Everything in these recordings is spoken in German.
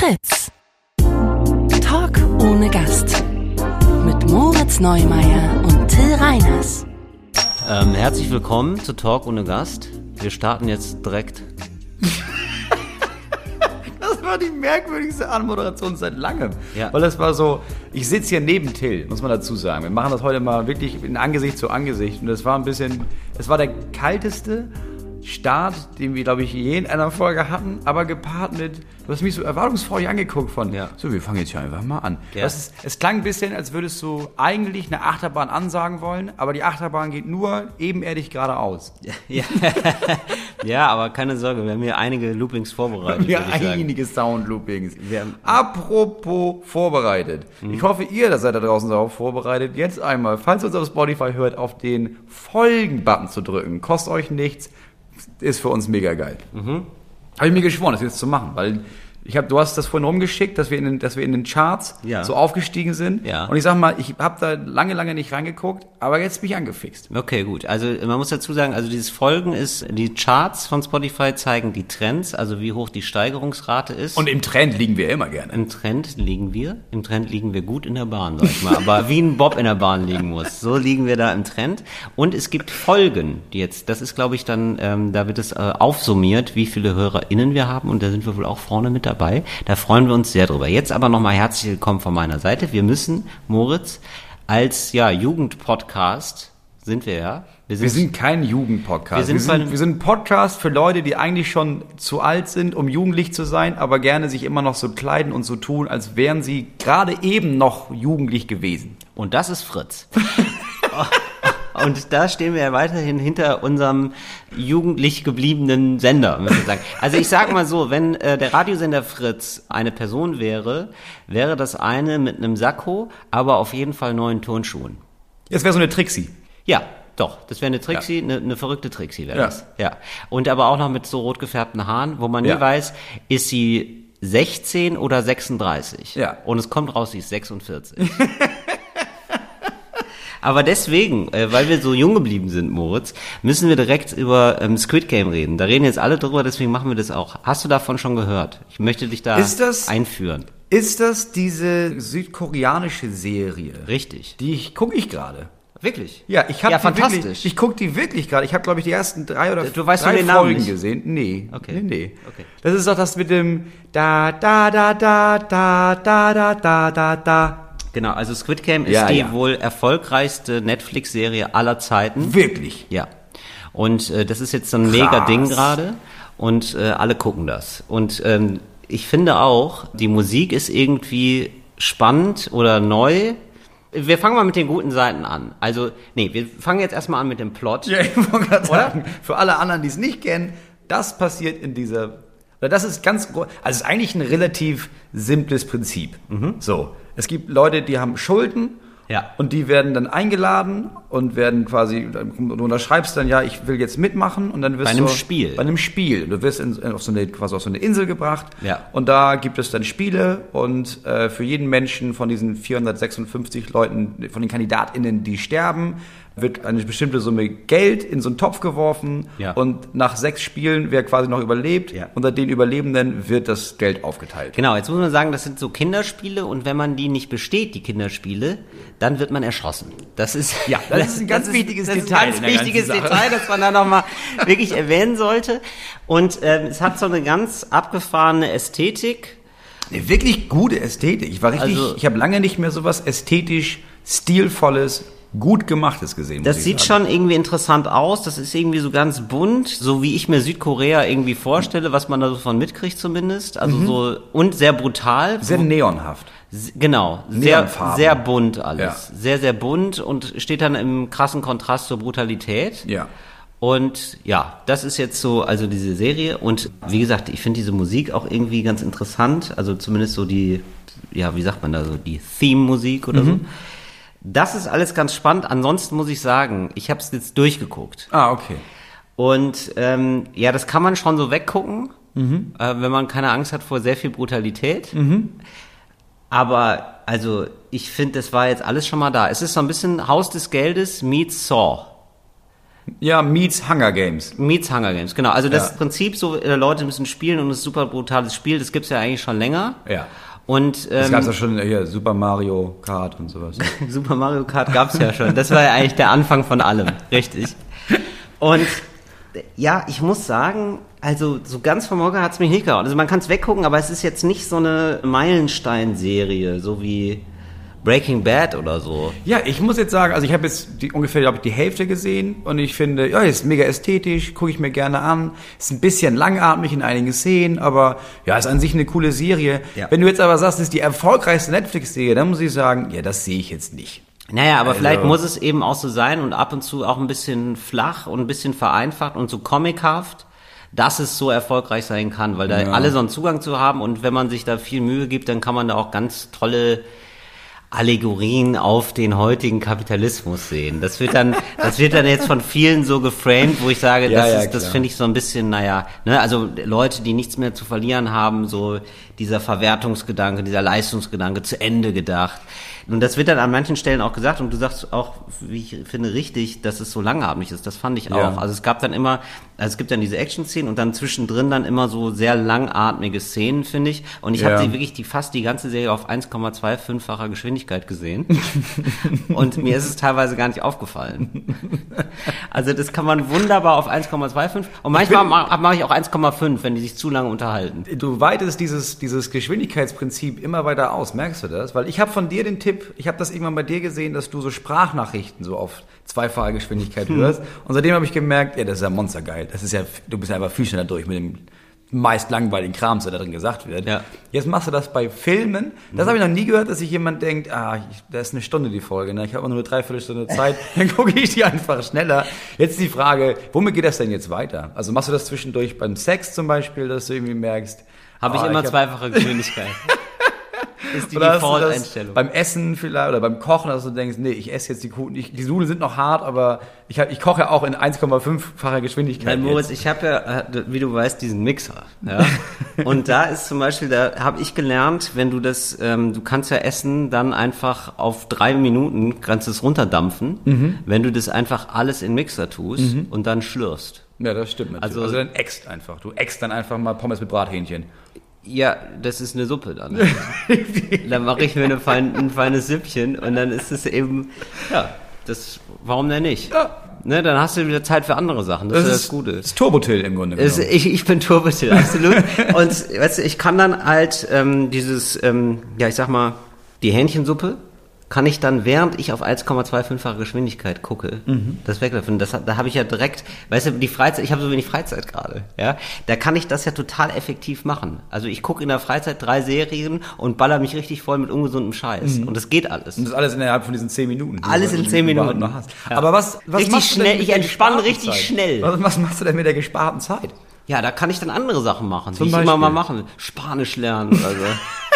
Fritz. Talk ohne Gast. Mit Moritz Neumeier und Till Reiners. Ähm, herzlich willkommen zu Talk ohne Gast. Wir starten jetzt direkt. Das war die merkwürdigste Anmoderation seit langem. Ja. Weil das war so, ich sitze hier neben Till, muss man dazu sagen. Wir machen das heute mal wirklich in Angesicht zu Angesicht. Und das war ein bisschen, es war der kalteste Start, den wir, glaube ich, je in einer Folge hatten, aber gepaart mit, du hast mich so erwartungsfreudig angeguckt von, Ja. so, wir fangen jetzt hier einfach mal an. Ja. Ist, es klang ein bisschen, als würdest du eigentlich eine Achterbahn ansagen wollen, aber die Achterbahn geht nur ebenerdig geradeaus. Ja. ja, aber keine Sorge, wir haben hier einige Loopings vorbereitet. Ich sagen. einige Soundloopings. Wir haben- Apropos vorbereitet. Ich hoffe, ihr seid da draußen darauf vorbereitet. Jetzt einmal, falls ihr uns auf Spotify hört, auf den Folgen-Button zu drücken. Kostet euch nichts. Ist für uns mega geil. Habe ich mir geschworen, das jetzt zu machen, weil ich hab, du hast das vorhin rumgeschickt, dass wir in den, dass wir in den Charts Ja. so aufgestiegen sind. Ja. Und ich sag mal, ich habe da lange, lange nicht reingeguckt, aber jetzt bin ich angefixt. Okay, gut. Also man muss dazu sagen, also dieses Folgen ist, die Charts von Spotify zeigen die Trends, also wie hoch die Steigerungsrate ist. Und im Trend liegen wir immer gerne. Im Trend liegen wir. Im Trend liegen wir gut in der Bahn, sag ich mal. Aber wie ein Bob in der Bahn liegen muss. So liegen wir da im Trend. Und es gibt Folgen, die jetzt, das ist glaube ich dann, ähm, da wird es äh, aufsummiert, wie viele HörerInnen wir haben. Und da sind wir wohl auch vorne mit dabei. Da freuen wir uns sehr drüber. Jetzt aber nochmal herzlich willkommen von meiner Seite. Wir müssen, Moritz, als ja, Jugendpodcast sind wir ja. Wir sind kein Jugendpodcast. Wir sind wir, sind, wir sind ein Podcast für Leute, die eigentlich schon zu alt sind, um jugendlich zu sein, aber gerne sich immer noch so kleiden und so tun, als wären sie gerade eben noch jugendlich gewesen. Und das ist Fritz. Und da stehen wir ja weiterhin hinter unserem jugendlich gebliebenen Sender, muss ich sagen. Also ich sag mal so, wenn äh, der Radiosender Fritz eine Person wäre, wäre das eine mit einem Sakko, aber auf jeden Fall neuen Turnschuhen. Jetzt wäre so eine Trixie. Ja, doch, das wäre eine Trixie, eine, eine verrückte Trixie wäre Ja. das. Ja. Und aber auch noch mit so rot gefärbten Haaren, wo man nie Ja. weiß, ist sie 16 oder 36. Ja. Und es kommt raus, sie ist 46. Aber deswegen, äh, weil wir so jung geblieben sind, Moritz, müssen wir direkt über ähm, Squid Game reden. Da reden jetzt alle drüber, deswegen machen wir das auch. Hast du davon schon gehört? Ich möchte dich da Ist das- einführen. Ist das diese südkoreanische Serie? Richtig. Die ich gucke ich gerade. Wirklich? Ja, ich habe Ja, die fantastisch. wirklich, ich gucke die wirklich gerade. Ich habe glaube ich die ersten drei oder Du weißt drei den Namen Folgen nicht? gesehen. Nee, Okay. nee, nee. Okay. Das ist doch das mit dem da da da da da da da da da da. Genau, also Squid Game ist Ja, die ja. wohl erfolgreichste Netflix-Serie aller Zeiten. Wirklich. Ja. Und äh, das ist jetzt so ein mega. Ding gerade und äh, alle gucken das. Und ähm, ich finde auch, die Musik ist irgendwie spannend oder neu. Wir fangen mal mit den guten Seiten an. Also, nee, wir fangen jetzt erstmal an mit dem Plot. Ja, ich wollte gerade sagen, für alle anderen, die es nicht kennen, das passiert in dieser, das ist ganz, also es ist eigentlich ein relativ simples Prinzip. So, es gibt Leute, die haben Schulden. Ja. Und die werden dann eingeladen und werden quasi, du unterschreibst dann, ja, ich will jetzt mitmachen und dann wirst Bei einem du, Spiel. Bei einem Spiel. Du wirst in, auf, so eine, quasi auf so eine Insel gebracht. Ja. Und da gibt es dann Spiele und äh, für jeden Menschen von diesen 456 Leuten, von den KandidatInnen, die sterben, wird eine bestimmte Summe Geld in so einen Topf geworfen Ja. und nach sechs Spielen, wer quasi noch überlebt, Ja. unter den Überlebenden wird das Geld aufgeteilt. Genau, jetzt muss man sagen, das sind so Kinderspiele und wenn man die nicht besteht, die Kinderspiele, dann wird man erschossen. Das ist Ja, das ist ein ganz wichtiges das Detail Ist in ein ganz wichtiges. Detail, das man da nochmal wirklich erwähnen sollte. Und ähm, es hat so eine ganz abgefahrene Ästhetik. Eine wirklich gute Ästhetik. Ich war richtig, Also- ich habe lange nicht mehr so was ästhetisch stilvolles, gut gemachtes gesehen. Das sieht sagen. schon irgendwie interessant aus. Das ist irgendwie so ganz bunt, so wie ich mir Südkorea irgendwie vorstelle, was man da so von mitkriegt zumindest. Also so und sehr brutal. Mhm. sehr neonhaft. Genau, sehr, sehr bunt alles. Ja. Sehr, sehr bunt und steht dann im krassen Kontrast zur Brutalität. Ja. Und ja, das ist jetzt so, also diese Serie. Und wie gesagt, ich finde diese Musik auch irgendwie ganz interessant. Also zumindest so die, ja, wie sagt man da so, die Theme-Musik oder so. Das ist alles ganz spannend. Ansonsten muss ich sagen, ich habe es jetzt durchgeguckt. Ah, okay. Und ähm, ja, das kann man schon so weggucken, äh, wenn man keine Angst hat vor sehr viel Brutalität. Aber also ich finde, das war jetzt alles schon mal da. Es ist so ein bisschen Haus des Geldes meets Saw. Ja, meets Hunger Games. Meets Hunger Games, genau. Also das Ja. Prinzip, so äh, Leute müssen spielen und es ist ein super brutales Spiel, das gibt's ja eigentlich schon länger. Ja. Und Das ähm, gab's ja schon hier, Super Mario Kart und sowas. Super Mario Kart gab's ja schon. Das war ja eigentlich der Anfang von allem, richtig. Und ja, ich muss sagen, also so ganz vom Hocker hat's mich nicht gehauen. Also man kann's weggucken, aber es ist jetzt nicht so eine Meilenstein-Serie, so wie Breaking Bad oder so. Ja, ich muss jetzt sagen, also ich habe jetzt die, ungefähr, glaube ich, die Hälfte gesehen und ich finde, ja, ist mega ästhetisch, gucke ich mir gerne an. Ist ein bisschen langatmig in einigen Szenen, aber ja, ist an sich eine coole Serie. Ja. Wenn du jetzt aber sagst, das ist die erfolgreichste Netflix-Serie, dann muss ich sagen, ja, das sehe ich jetzt nicht. Naja, aber Also- vielleicht muss es eben auch so sein und ab und zu auch ein bisschen flach und ein bisschen vereinfacht und so comichaft, dass es so erfolgreich sein kann, weil da Ja. alle so einen Zugang zu haben und wenn man sich da viel Mühe gibt, dann kann man da auch ganz tolle Allegorien auf den heutigen Kapitalismus sehen. Das wird dann, das wird dann jetzt von vielen so geframed, wo ich sage, Ja, das, ja, ist, das finde ich so ein bisschen, naja, ne, also Leute, die nichts mehr zu verlieren haben, so dieser Verwertungsgedanke, dieser Leistungsgedanke zu Ende gedacht. Und das wird dann an manchen Stellen auch gesagt und du sagst auch, wie ich finde, richtig, dass es so langatmig ist. Das fand ich Ja. auch. Also es gab dann immer, also es gibt dann diese Action-Szenen und dann zwischendrin dann immer so sehr langatmige Szenen, finde ich. Und ich Ja. habe die wirklich die fast die ganze Serie auf 1,25-facher Geschwindigkeit gesehen. und mir ist es teilweise gar nicht aufgefallen. Also das kann man wunderbar auf 1,25 und manchmal ma- mache ich auch 1,5, wenn die sich zu lange unterhalten. Du weitest dieses, dieses Geschwindigkeitsprinzip immer weiter aus, merkst du das? Weil ich habe von dir den Tipp, ich habe das irgendwann bei dir gesehen, dass du so Sprachnachrichten so auf zweifache Geschwindigkeit hörst. Und seitdem habe ich gemerkt, ja, das ist ja monstergeil. Das ist ja, du bist ja einfach viel schneller durch mit dem meist langweiligen Kram, der da drin gesagt wird. Ja. Jetzt machst du das bei Filmen. Das habe ich noch nie gehört, dass sich jemand denkt, ah, ich, das ist eine Stunde die Folge, ne? ich habe nur eine Dreiviertelstunde Zeit, dann gucke ich die einfach schneller. Jetzt die Frage, womit geht das denn jetzt weiter? Also machst du das zwischendurch beim Sex zum Beispiel, dass du irgendwie merkst, Habe ich ah, immer hab- zweifache Geschwindigkeit. ist die Default-Einstellung. beim Essen vielleicht oder beim Kochen, dass du denkst, nee, ich esse jetzt die Kuchen, ich, die Nudeln sind noch hart, aber ich, hab, ich koche ja auch in 1,5-facher Geschwindigkeit. Nein, Moritz, jetzt. ich habe ja, äh, wie du weißt, diesen Mixer. Ja? Und da ist zum Beispiel, da habe ich gelernt, wenn du das, ähm, du kannst ja Essen dann einfach auf drei Minuten, kannst es runterdampfen, Mhm. wenn du das einfach alles in Mixer tust und dann schlürfst. Ja, das stimmt natürlich. Also- Also, dann äxt einfach. Du äxt dann einfach mal Pommes mit Brathähnchen. Ja, das ist eine Suppe dann. dann mache ich mir eine fein, ein feines Süppchen und dann ist es eben, ja, das, warum denn nicht? Ja. Ne, dann hast du wieder Zeit für andere Sachen. Das, ist das Gute. Das ist Turbotil im Grunde genommen. ich, ich bin Turbotil, absolut. Und weißt du, ich kann dann halt ähm, dieses, ähm, ja, ich sag mal, die Hähnchensuppe kann ich dann, während ich auf 1,25fache Geschwindigkeit gucke, das weglaufen. Das, da habe ich ja direkt, weißt du, die Freizeit, ich habe so wenig Freizeit gerade, ja, da kann ich das ja total effektiv machen. Also ich gucke in der Freizeit drei Serien und baller mich richtig voll mit ungesundem Scheiß. Und das geht alles. Und das alles innerhalb von diesen 10 Minuten. Alles in die 10 du überhaupt Minuten. Ja. Aber was, was Richtig machst du denn schnell, mit ich entspanne richtig Zeit? schnell. Was, was machst du denn mit der gesparten Zeit? Ja, da kann ich dann andere Sachen machen, Zum die ich immer mal machen. Spanisch lernen oder so.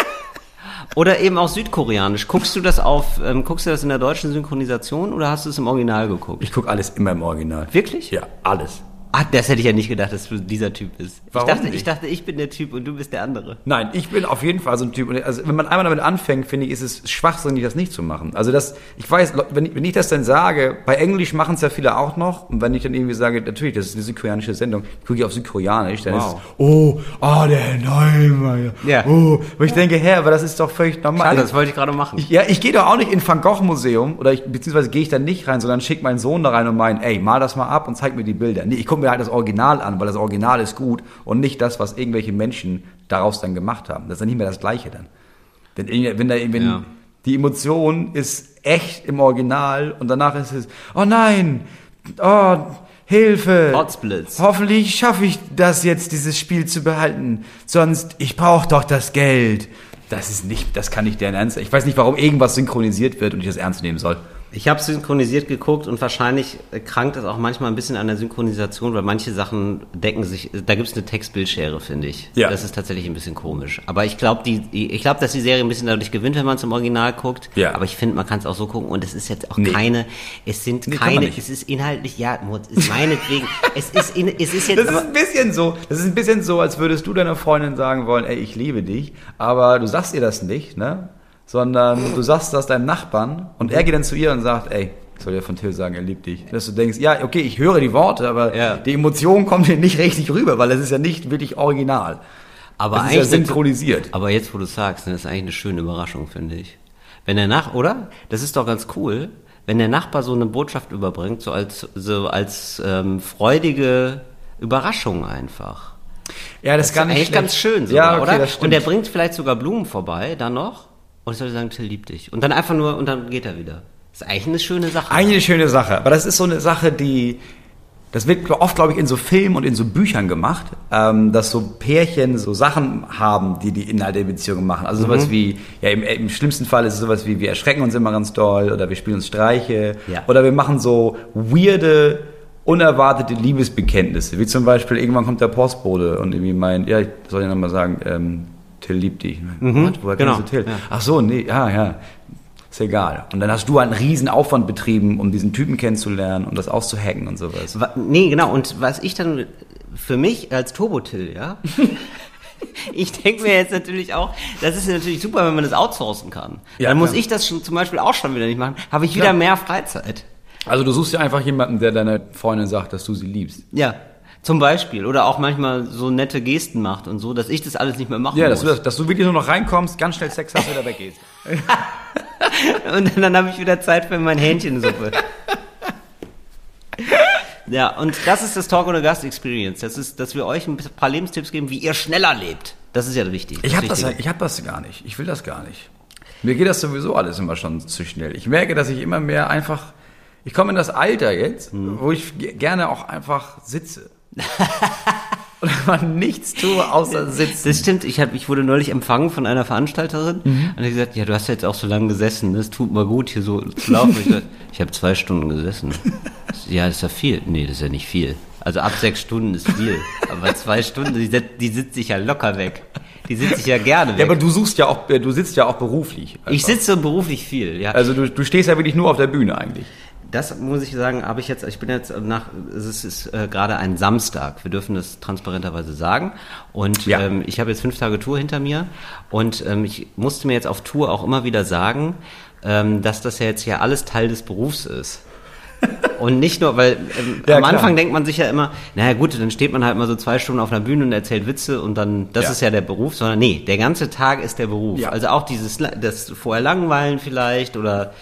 Oder eben auch Südkoreanisch. Guckst du das auf, ähm, guckst du das in der deutschen Synchronisation oder hast du es im Original geguckt? Ich gucke alles immer im Original. Wirklich? Ja, alles. Ah, das hätte ich ja nicht gedacht, dass du dieser Typ bist. Warum ich dachte, nicht? ich dachte, ich bin der Typ und du bist der andere. Nein, ich bin auf jeden Fall so ein Typ. Und Also wenn man einmal damit anfängt, finde ich, ist es schwachsinnig, das nicht zu machen. Also das, ich weiß, wenn ich, wenn ich das dann sage, bei Englisch machen es ja viele auch noch. Und wenn ich dann irgendwie sage, natürlich, das ist eine südkoreanische Sendung, ich gucke auf Südkoreanisch, dann Wow. ist oh, ah, der Neumeier. Ja. Oh, wo ich denke, hä, aber das ist doch völlig normal. Schade, das wollte ich gerade machen. Ich, ja, ich gehe doch auch nicht in Van Gogh Museum oder ich, beziehungsweise gehe ich da nicht rein, sondern schicke meinen Sohn da rein und meinen, ey, mal das mal ab und zeig mir die Bilder. Nee, ich gucke mir halt das Original an, weil das Original ist gut und nicht das, was irgendwelche Menschen daraus dann gemacht haben. Das ist dann nicht mehr das Gleiche dann. Wenn, irgend- wenn, da, wenn Ja. die Emotion ist echt im Original und danach ist es, oh nein, oh, Hilfe. Potsblitz. Hoffentlich schaffe ich das jetzt, dieses Spiel zu behalten. Sonst, ich brauche doch das Geld. Das ist nicht, das kann nicht deren Ernst. Ich weiß nicht, warum irgendwas synchronisiert wird und ich das ernst nehmen soll. Ich habe synchronisiert geguckt und wahrscheinlich äh, krankt es auch manchmal ein bisschen an der Synchronisation, weil manche Sachen decken sich, da gibt es eine Textbildschere, finde ich. Ja. Das ist tatsächlich ein bisschen komisch. Aber ich glaube, die, ich glaube, dass die Serie ein bisschen dadurch gewinnt, wenn man im Original guckt. Ja. Aber ich finde, man kann es auch so gucken und es ist jetzt auch Nee. keine, es sind Nee, keine, es ist inhaltlich, ja, ist meinetwegen, es ist, in, es ist jetzt Das ist aber, ein bisschen so, das ist ein bisschen so, als würdest du deiner Freundin sagen wollen, ey, ich liebe dich, aber du sagst ihr das nicht, ne? Sondern du sagst das deinem Nachbarn und er geht dann zu ihr und sagt, ey, soll ja von Till sagen, er liebt dich. Dass du denkst, ja, okay, ich höre die Worte, aber Ja. die Emotion kommt hier nicht richtig rüber, weil es ist ja nicht wirklich original. Aber Das ist ja eigentlich synchronisiert. Aber jetzt, wo du sagst, das ist eigentlich eine schöne Überraschung, finde ich. Wenn der Nach, oder? Das ist doch ganz cool, wenn der Nachbar so eine Botschaft überbringt, so als so als ähm, freudige Überraschung einfach. Ja, das, Das ist eigentlich ganz schön, sogar, ja, okay, oder? Und der bringt vielleicht sogar Blumen vorbei, dann noch. Und ich soll sagen, Till liebt dich. Und dann einfach nur, und dann geht er wieder. Das ist eigentlich eine schöne Sache. Eigentlich eine schöne Sache, aber das ist so eine Sache, die das wird oft, glaube ich, in so Filmen und in so Büchern gemacht, ähm, dass so Pärchen so Sachen haben, die die Inhalte der Beziehung machen. Also Mhm. sowas wie, ja, im, im schlimmsten Fall ist es sowas wie, wir erschrecken uns immer ganz doll oder wir spielen uns Streiche Ja. oder wir machen so weirde, unerwartete Liebesbekenntnisse, wie zum Beispiel, irgendwann kommt der Postbote und irgendwie meint, ja, ich soll ja nochmal sagen, ähm, Till liebt dich. Mhm, Woher genau, kennst du Till? ja. Ach so, nee, ja, ja. Ist egal. Und dann hast du einen riesen Aufwand betrieben, um diesen Typen kennenzulernen und das auszuhacken und sowas. Wa- Nee, genau. Und was ich dann für mich als Turbotil, ja, ich denke mir jetzt natürlich auch, das ist natürlich super, wenn man das outsourcen kann. Ja, dann muss klar. ich das schon zum Beispiel auch schon wieder nicht machen. Habe ich wieder Klar. mehr Freizeit. Also du suchst ja einfach jemanden, der deiner Freundin sagt, dass du sie liebst. Ja. Zum Beispiel. Oder auch manchmal so nette Gesten macht und so, dass ich das alles nicht mehr machen Ja, dass muss. du, das, dass du wirklich nur noch reinkommst, ganz schnell Sex hast, wieder weggehst. Und dann habe ich wieder Zeit für mein Hähnchensuppe. ja, und das ist das Talk ohne Gast Experience. Das ist, dass wir euch ein paar Lebenstipps geben, wie ihr schneller lebt. Das ist ja wichtig. Ich habe das, ich hab das gar nicht. Ich will das gar nicht. Mir geht das sowieso alles immer schon zu schnell. Ich merke, dass ich immer mehr einfach. Ich komme in das Alter jetzt, wo ich ge- gerne auch einfach sitze. Und man nichts tue, außer sitzen. Das stimmt, ich, hab, ich wurde neulich empfangen von einer Veranstalterin und die gesagt, ja, du hast jetzt auch so lange gesessen, das tut mal gut, hier so zu laufen. ich gesagt, ich habe zwei Stunden gesessen. Ja, das ist ja viel. Nee, das ist ja nicht viel. Also ab sechs Stunden ist viel. Aber zwei Stunden, die, die sitzt sich ja locker weg. Die sitzt sich ja gerne weg. Ja, aber du suchst ja auch, du sitzt ja auch beruflich. ich sitze beruflich viel, ja. Also du, du stehst ja wirklich nur auf der Bühne eigentlich. Das muss ich sagen, habe ich jetzt, ich bin jetzt nach, es ist äh, gerade ein Samstag, wir dürfen das transparenterweise sagen. Und Ja. ähm, ich habe jetzt fünf Tage Tour hinter mir und ähm, ich musste mir jetzt auf Tour auch immer wieder sagen, ähm, dass das ja jetzt ja alles Teil des Berufs ist. Und nicht nur, weil ähm, Ja, am klar. Anfang denkt man sich ja immer, naja gut, dann steht man halt mal so zwei Stunden auf einer Bühne und erzählt Witze und dann, das Ja. ist ja der Beruf, sondern nee, der ganze Tag ist der Beruf. Ja. Also auch dieses, das vorher langweilen vielleicht oder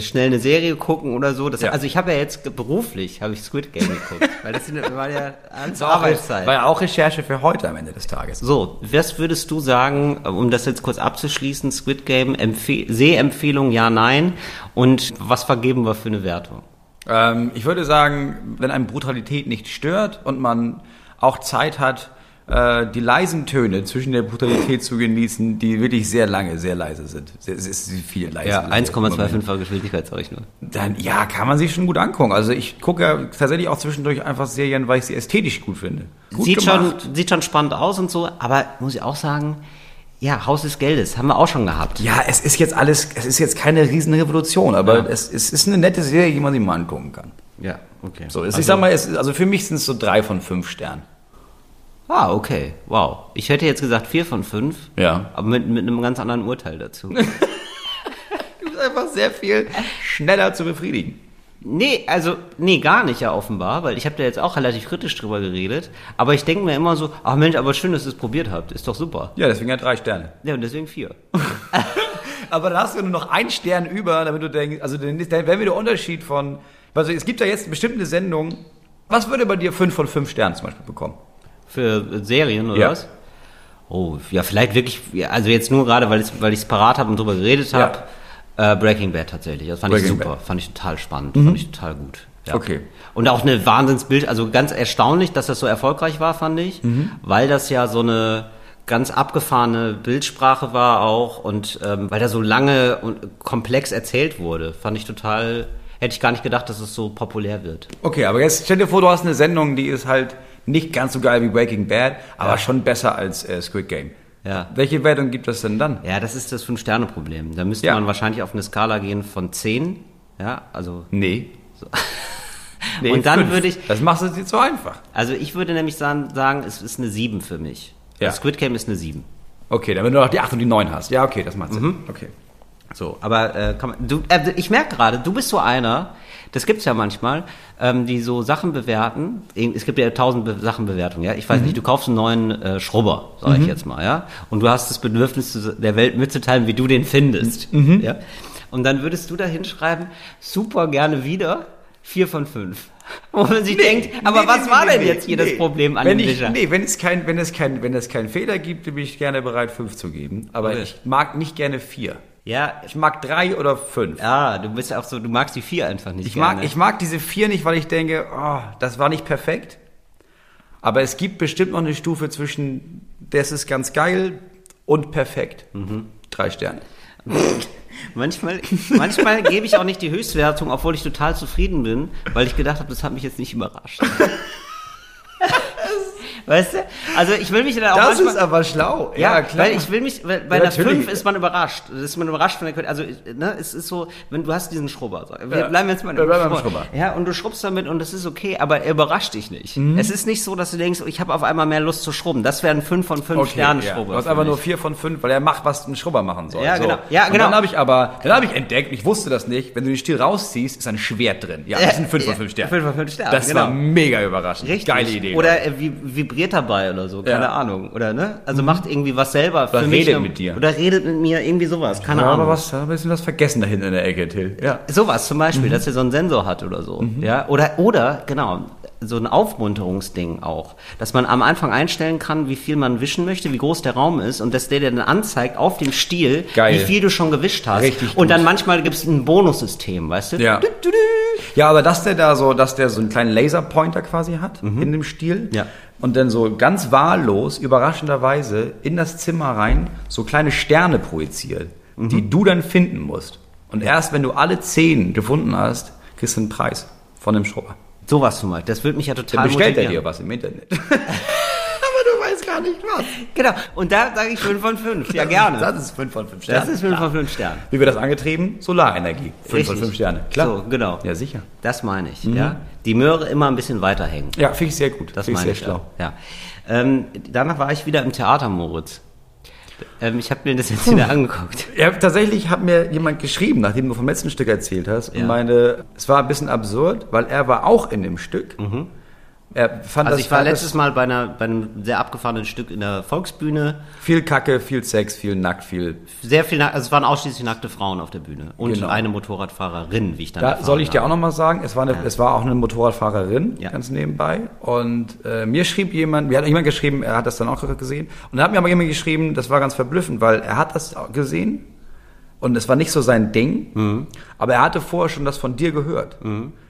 schnell eine Serie gucken oder so. Das, Ja. Also ich habe ja jetzt beruflich, habe ich Squid Game geguckt, weil das war ja alles War auch, Arbeitszeit. war ja auch Recherche für heute am Ende des Tages. So, was würdest du sagen, um das jetzt kurz abzuschließen, Squid Game, Empfe Sehempfehlung, ja, nein und was vergeben wir für eine Wertung? Ähm, ich würde sagen, wenn einem Brutalität nicht stört und man auch Zeit hat, äh, die leisen Töne zwischen der Brutalität zu genießen, die wirklich sehr lange, sehr leise sind. Es ist viel leise. Ja, 1,25er Geschwindigkeit sag ich nur. Dann, ja, kann man sich schon gut angucken. Also ich gucke ja tatsächlich auch zwischendurch einfach Serien, weil ich sie ästhetisch gut finde. Gut Sieht schon, sieht schon spannend aus und so, aber muss ich auch sagen, ja, Haus des Geldes, haben wir auch schon gehabt. Ja, es ist jetzt alles, es ist jetzt keine riesen Revolution, aber es, es ist eine nette Serie, die man sich mal angucken kann. Ja, okay. So, es, ich sag mal, es, also für mich sind es so drei von fünf Sternen. Ah, okay, wow. Ich hätte jetzt gesagt vier von fünf, Ja. aber mit, mit einem ganz anderen Urteil dazu. Du bist einfach sehr viel schneller zu befriedigen. Nee, also, nee, gar nicht ja offenbar, weil ich habe da jetzt auch relativ kritisch drüber geredet. Aber ich denke mir immer so, ach Mensch, aber schön, dass ihr es probiert habt. Ist doch super. Ja, deswegen ja drei Sterne. Ja, und deswegen vier. Aber dann hast du nur noch einen Stern über, damit du denkst, also dann wäre wieder der Unterschied von, also es gibt ja jetzt bestimmte Sendungen, was würde bei dir fünf von fünf Sternen zum Beispiel bekommen? Für Serien oder Ja. was? Oh, ja, vielleicht wirklich, ja, also jetzt nur gerade, weil, es- weil ich es parat habe und drüber geredet Ja. habe. Äh, Breaking Bad tatsächlich. Das fand ich Breaking super. Bad. Mhm. Fand ich total spannend. Fand ich total gut. Ja. Okay. Und auch eine Wahnsinnsbild, also ganz erstaunlich, dass das so erfolgreich war, fand ich. Mhm. Weil das ja so eine ganz abgefahrene Bildsprache war auch und ähm, weil da so lange und komplex erzählt wurde, fand ich total, hätte ich gar nicht gedacht, dass es so populär wird. Okay, aber jetzt stell dir vor, du hast eine Sendung, die ist halt nicht ganz so geil wie Breaking Bad, aber schon besser als äh, Squid Game. Ja. Welche Wertung gibt es denn dann? Ja, das ist das Fünf-Sterne-Problem. Da müsste Ja. man wahrscheinlich auf eine Skala gehen von 10. Ja, also. Nee. Nee, Und dann fünf. würde ich, Das machst du dir zu einfach. also ich würde nämlich sagen, sagen, es ist eine 7 für mich. Ja. Das Squid Game ist eine 7. Okay, damit du noch die 8 und die 9 hast. Ja, okay, das macht Sinn. Mhm. Okay. So, aber äh, man, du, äh, ich merke gerade, du bist so einer, das gibt's ja manchmal, ähm, die so Sachen bewerten. Es gibt ja tausend Be Sachen Bewertungen, ja. Ich weiß nicht, du kaufst einen neuen äh, Schrubber, sage ich jetzt mal, ja. Und du hast das Bedürfnis, der Welt mitzuteilen, wie du den findest, ja. Und dann würdest du da hinschreiben, super gerne wieder, vier von fünf. Wo man sich denkt, aber Nee, was nee, war nee, denn nee, jetzt hier das nee. Problem an wenn dem ich, Wischer? Nee, wenn es kein, wenn es kein, wenn es keinen Fehler gibt, bin ich gerne bereit, fünf zu geben. Aber Okay. ich mag nicht gerne vier. Ja, Ich mag drei oder fünf. ja, du bist auch so, du magst die vier einfach nicht Ich gerne. mag, ich mag diese vier nicht, weil ich denke, oh, das war nicht perfekt. Aber es gibt bestimmt noch eine Stufe zwischen, das ist ganz geil und perfekt. Mhm. Drei Sterne. Manchmal, manchmal gebe ich auch nicht die Höchstwertung, obwohl ich total zufrieden bin, weil ich gedacht habe, das hat mich jetzt nicht überrascht. weißt du? Also ich will mich dann auch Das manchmal, ist aber schlau. ja, weil ich will mich, weil bei Ja, einer natürlich. 5 ist man überrascht. Das ist man überrascht von der Qualität. Also, ne, es ist so, wenn du hast diesen Schrubber. so. Wir Ja. bleiben jetzt mal bleiben beim Schrubber. Ja, und du schrubbst damit und das ist okay, aber er überrascht dich nicht. Mhm. Es ist nicht so, dass du denkst, oh, ich habe auf einmal mehr Lust zu schrubben. Das wäre ein 5 von 5 Sternen ja. Schrubber. Du hast mich. nur vier von fünf, weil er macht, was ein Schrubber machen soll. Ja, so. genau. Ja, Und genau. dann habe ich aber, dann habe ich entdeckt, ich wusste das nicht, wenn du den Stiel rausziehst, ist ein Schwert drin. Ja, das sind fünf Ja, von fünf Sternen. fünf von fünf Sternen, Das genau. war mega überraschend. Richtig. Geile Idee. Oder er vi- vibriert dabei oder so, keine Ja. Mhm. Ahnung. Oder ne? Also macht irgendwie was selber für Oder mich. redet mit dir. Oder redet mit mir, irgendwie sowas, keine ja, Ahnung. aber was, da ein bisschen was vergessen da hinten in der Ecke, Till. Ja. Sowas zum Mhm. Beispiel, dass er so einen Sensor hat oder so. Ja? Oder, oder, genau, so ein Aufmunterungsding auch. Dass man am Anfang einstellen kann, wie viel man wischen möchte, wie groß der Raum ist und dass der dir dann anzeigt auf dem Stiel, Geil. wie viel du schon gewischt hast. Richtig und gut. dann manchmal gibt es ein Bonussystem, weißt du? Ja. Du, du, du. Ja, aber dass der da so, dass der so einen kleinen Laserpointer quasi hat in dem Stiel Mhm. Ja. und dann so ganz wahllos, überraschenderweise in das Zimmer rein so kleine Sterne projiziert, Mhm. die du dann finden musst. Und erst wenn du alle zehn gefunden hast, kriegst du einen Preis von dem Schrubber. Sowas zum Beispiel. Das würde mich ja Dann total bestellt er dir was im Internet. aber du weißt gar nicht was. Genau. Und da sage ich 5 von 5. Ja, gerne. Das ist 5 von 5 Sternen. Das ist 5 von 5 Sternen. Wie wird das angetrieben? Solarenergie. 5 von Richtig. 5 Sterne. Klar. So, genau. Ja, sicher. Das meine ich, ja. Die Möhre immer ein bisschen weiterhängen. Ja, finde ich sehr gut. Das Finde ich meine sehr ich schlau. Ja. ja. Ähm, danach war ich wieder im Theater, Moritz. Ähm, ich habe mir das jetzt wieder angeguckt. Ja, tatsächlich hat mir jemand geschrieben, nachdem du vom letzten Stück erzählt hast, Ja. und meinte, es war ein bisschen absurd, weil er war auch in dem Stück. Fand Also ich war letztes Mal bei, einer, bei einem sehr abgefahrenen Stück in der Volksbühne. viel Kacke, viel Sex, viel nackt, viel. Sehr viel, nack- also es waren ausschließlich nackte Frauen auf der Bühne. Und Genau. eine Motorradfahrerin, wie ich dann Da soll ich dir auch habe. noch mal sagen, es war, eine, es war auch eine Motorradfahrerin, Ja. ganz nebenbei. Und äh, mir schrieb jemand, mir hat jemand geschrieben, er hat das dann auch gesehen. Und dann hat mir aber jemand geschrieben, das war ganz verblüffend, weil er hat das gesehen und es war nicht so sein Ding, Mhm. aber er hatte vorher schon das von dir gehört.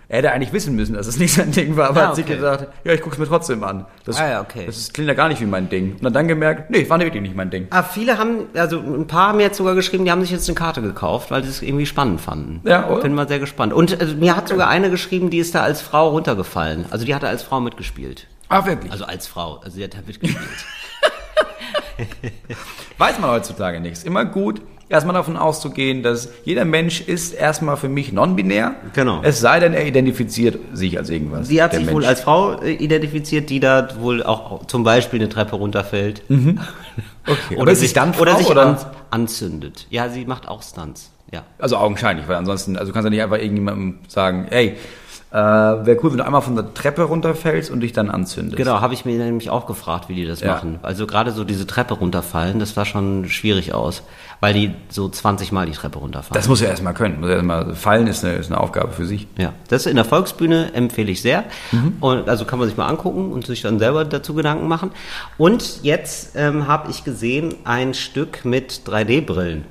Er hätte eigentlich wissen müssen, dass es nicht sein Ding war, aber Ah, hat sich okay. gedacht, ja, ich guck's mir trotzdem an. Das, Ah, ja, okay. das klingt ja gar nicht wie mein Ding. Und hat dann gemerkt, nee, war wirklich nicht mein Ding. Ah, viele haben, also ein paar haben jetzt sogar geschrieben, die haben sich jetzt eine Karte gekauft, weil sie es irgendwie spannend fanden. Ja, oder? Bin mal sehr gespannt. Und äh, mir hat sogar eine geschrieben, die ist da als Frau runtergefallen. Also die hatte als Frau mitgespielt. Ah, wirklich? Also als Frau. Also sie hat da mitgespielt. Weiß man heutzutage nichts. Immer gut, erstmal davon auszugehen, dass jeder Mensch ist erstmal für mich non-binär. Genau. Es sei denn, er identifiziert sich als irgendwas. Sie hat sich wohl Mensch. als Frau äh, identifiziert, die da wohl auch zum Beispiel eine Treppe runterfällt. Okay. Oder sich dann oder Frau, sich oder? An, anzündet. Ja, sie macht auch Stunts. Ja. Also augenscheinlich, weil ansonsten, also du kannst ja nicht einfach irgendjemandem sagen, ey, äh, wäre cool, wenn du einmal von der Treppe runterfällst und dich dann anzündest. Genau, habe ich mir nämlich auch gefragt, wie die das Ja. machen. Also gerade so diese Treppe runterfallen, das sah schon schwierig aus, weil die so 20 Mal die Treppe runterfallen. Das muss er erstmal können. Muss er erstmal fallen ist eine, ist eine Aufgabe für sich. ja, das in der Volksbühne empfehle ich sehr. Mhm. Und also kann man sich mal angucken und sich dann selber dazu Gedanken machen. Und jetzt ähm, habe ich gesehen ein Stück mit 3D-Brillen.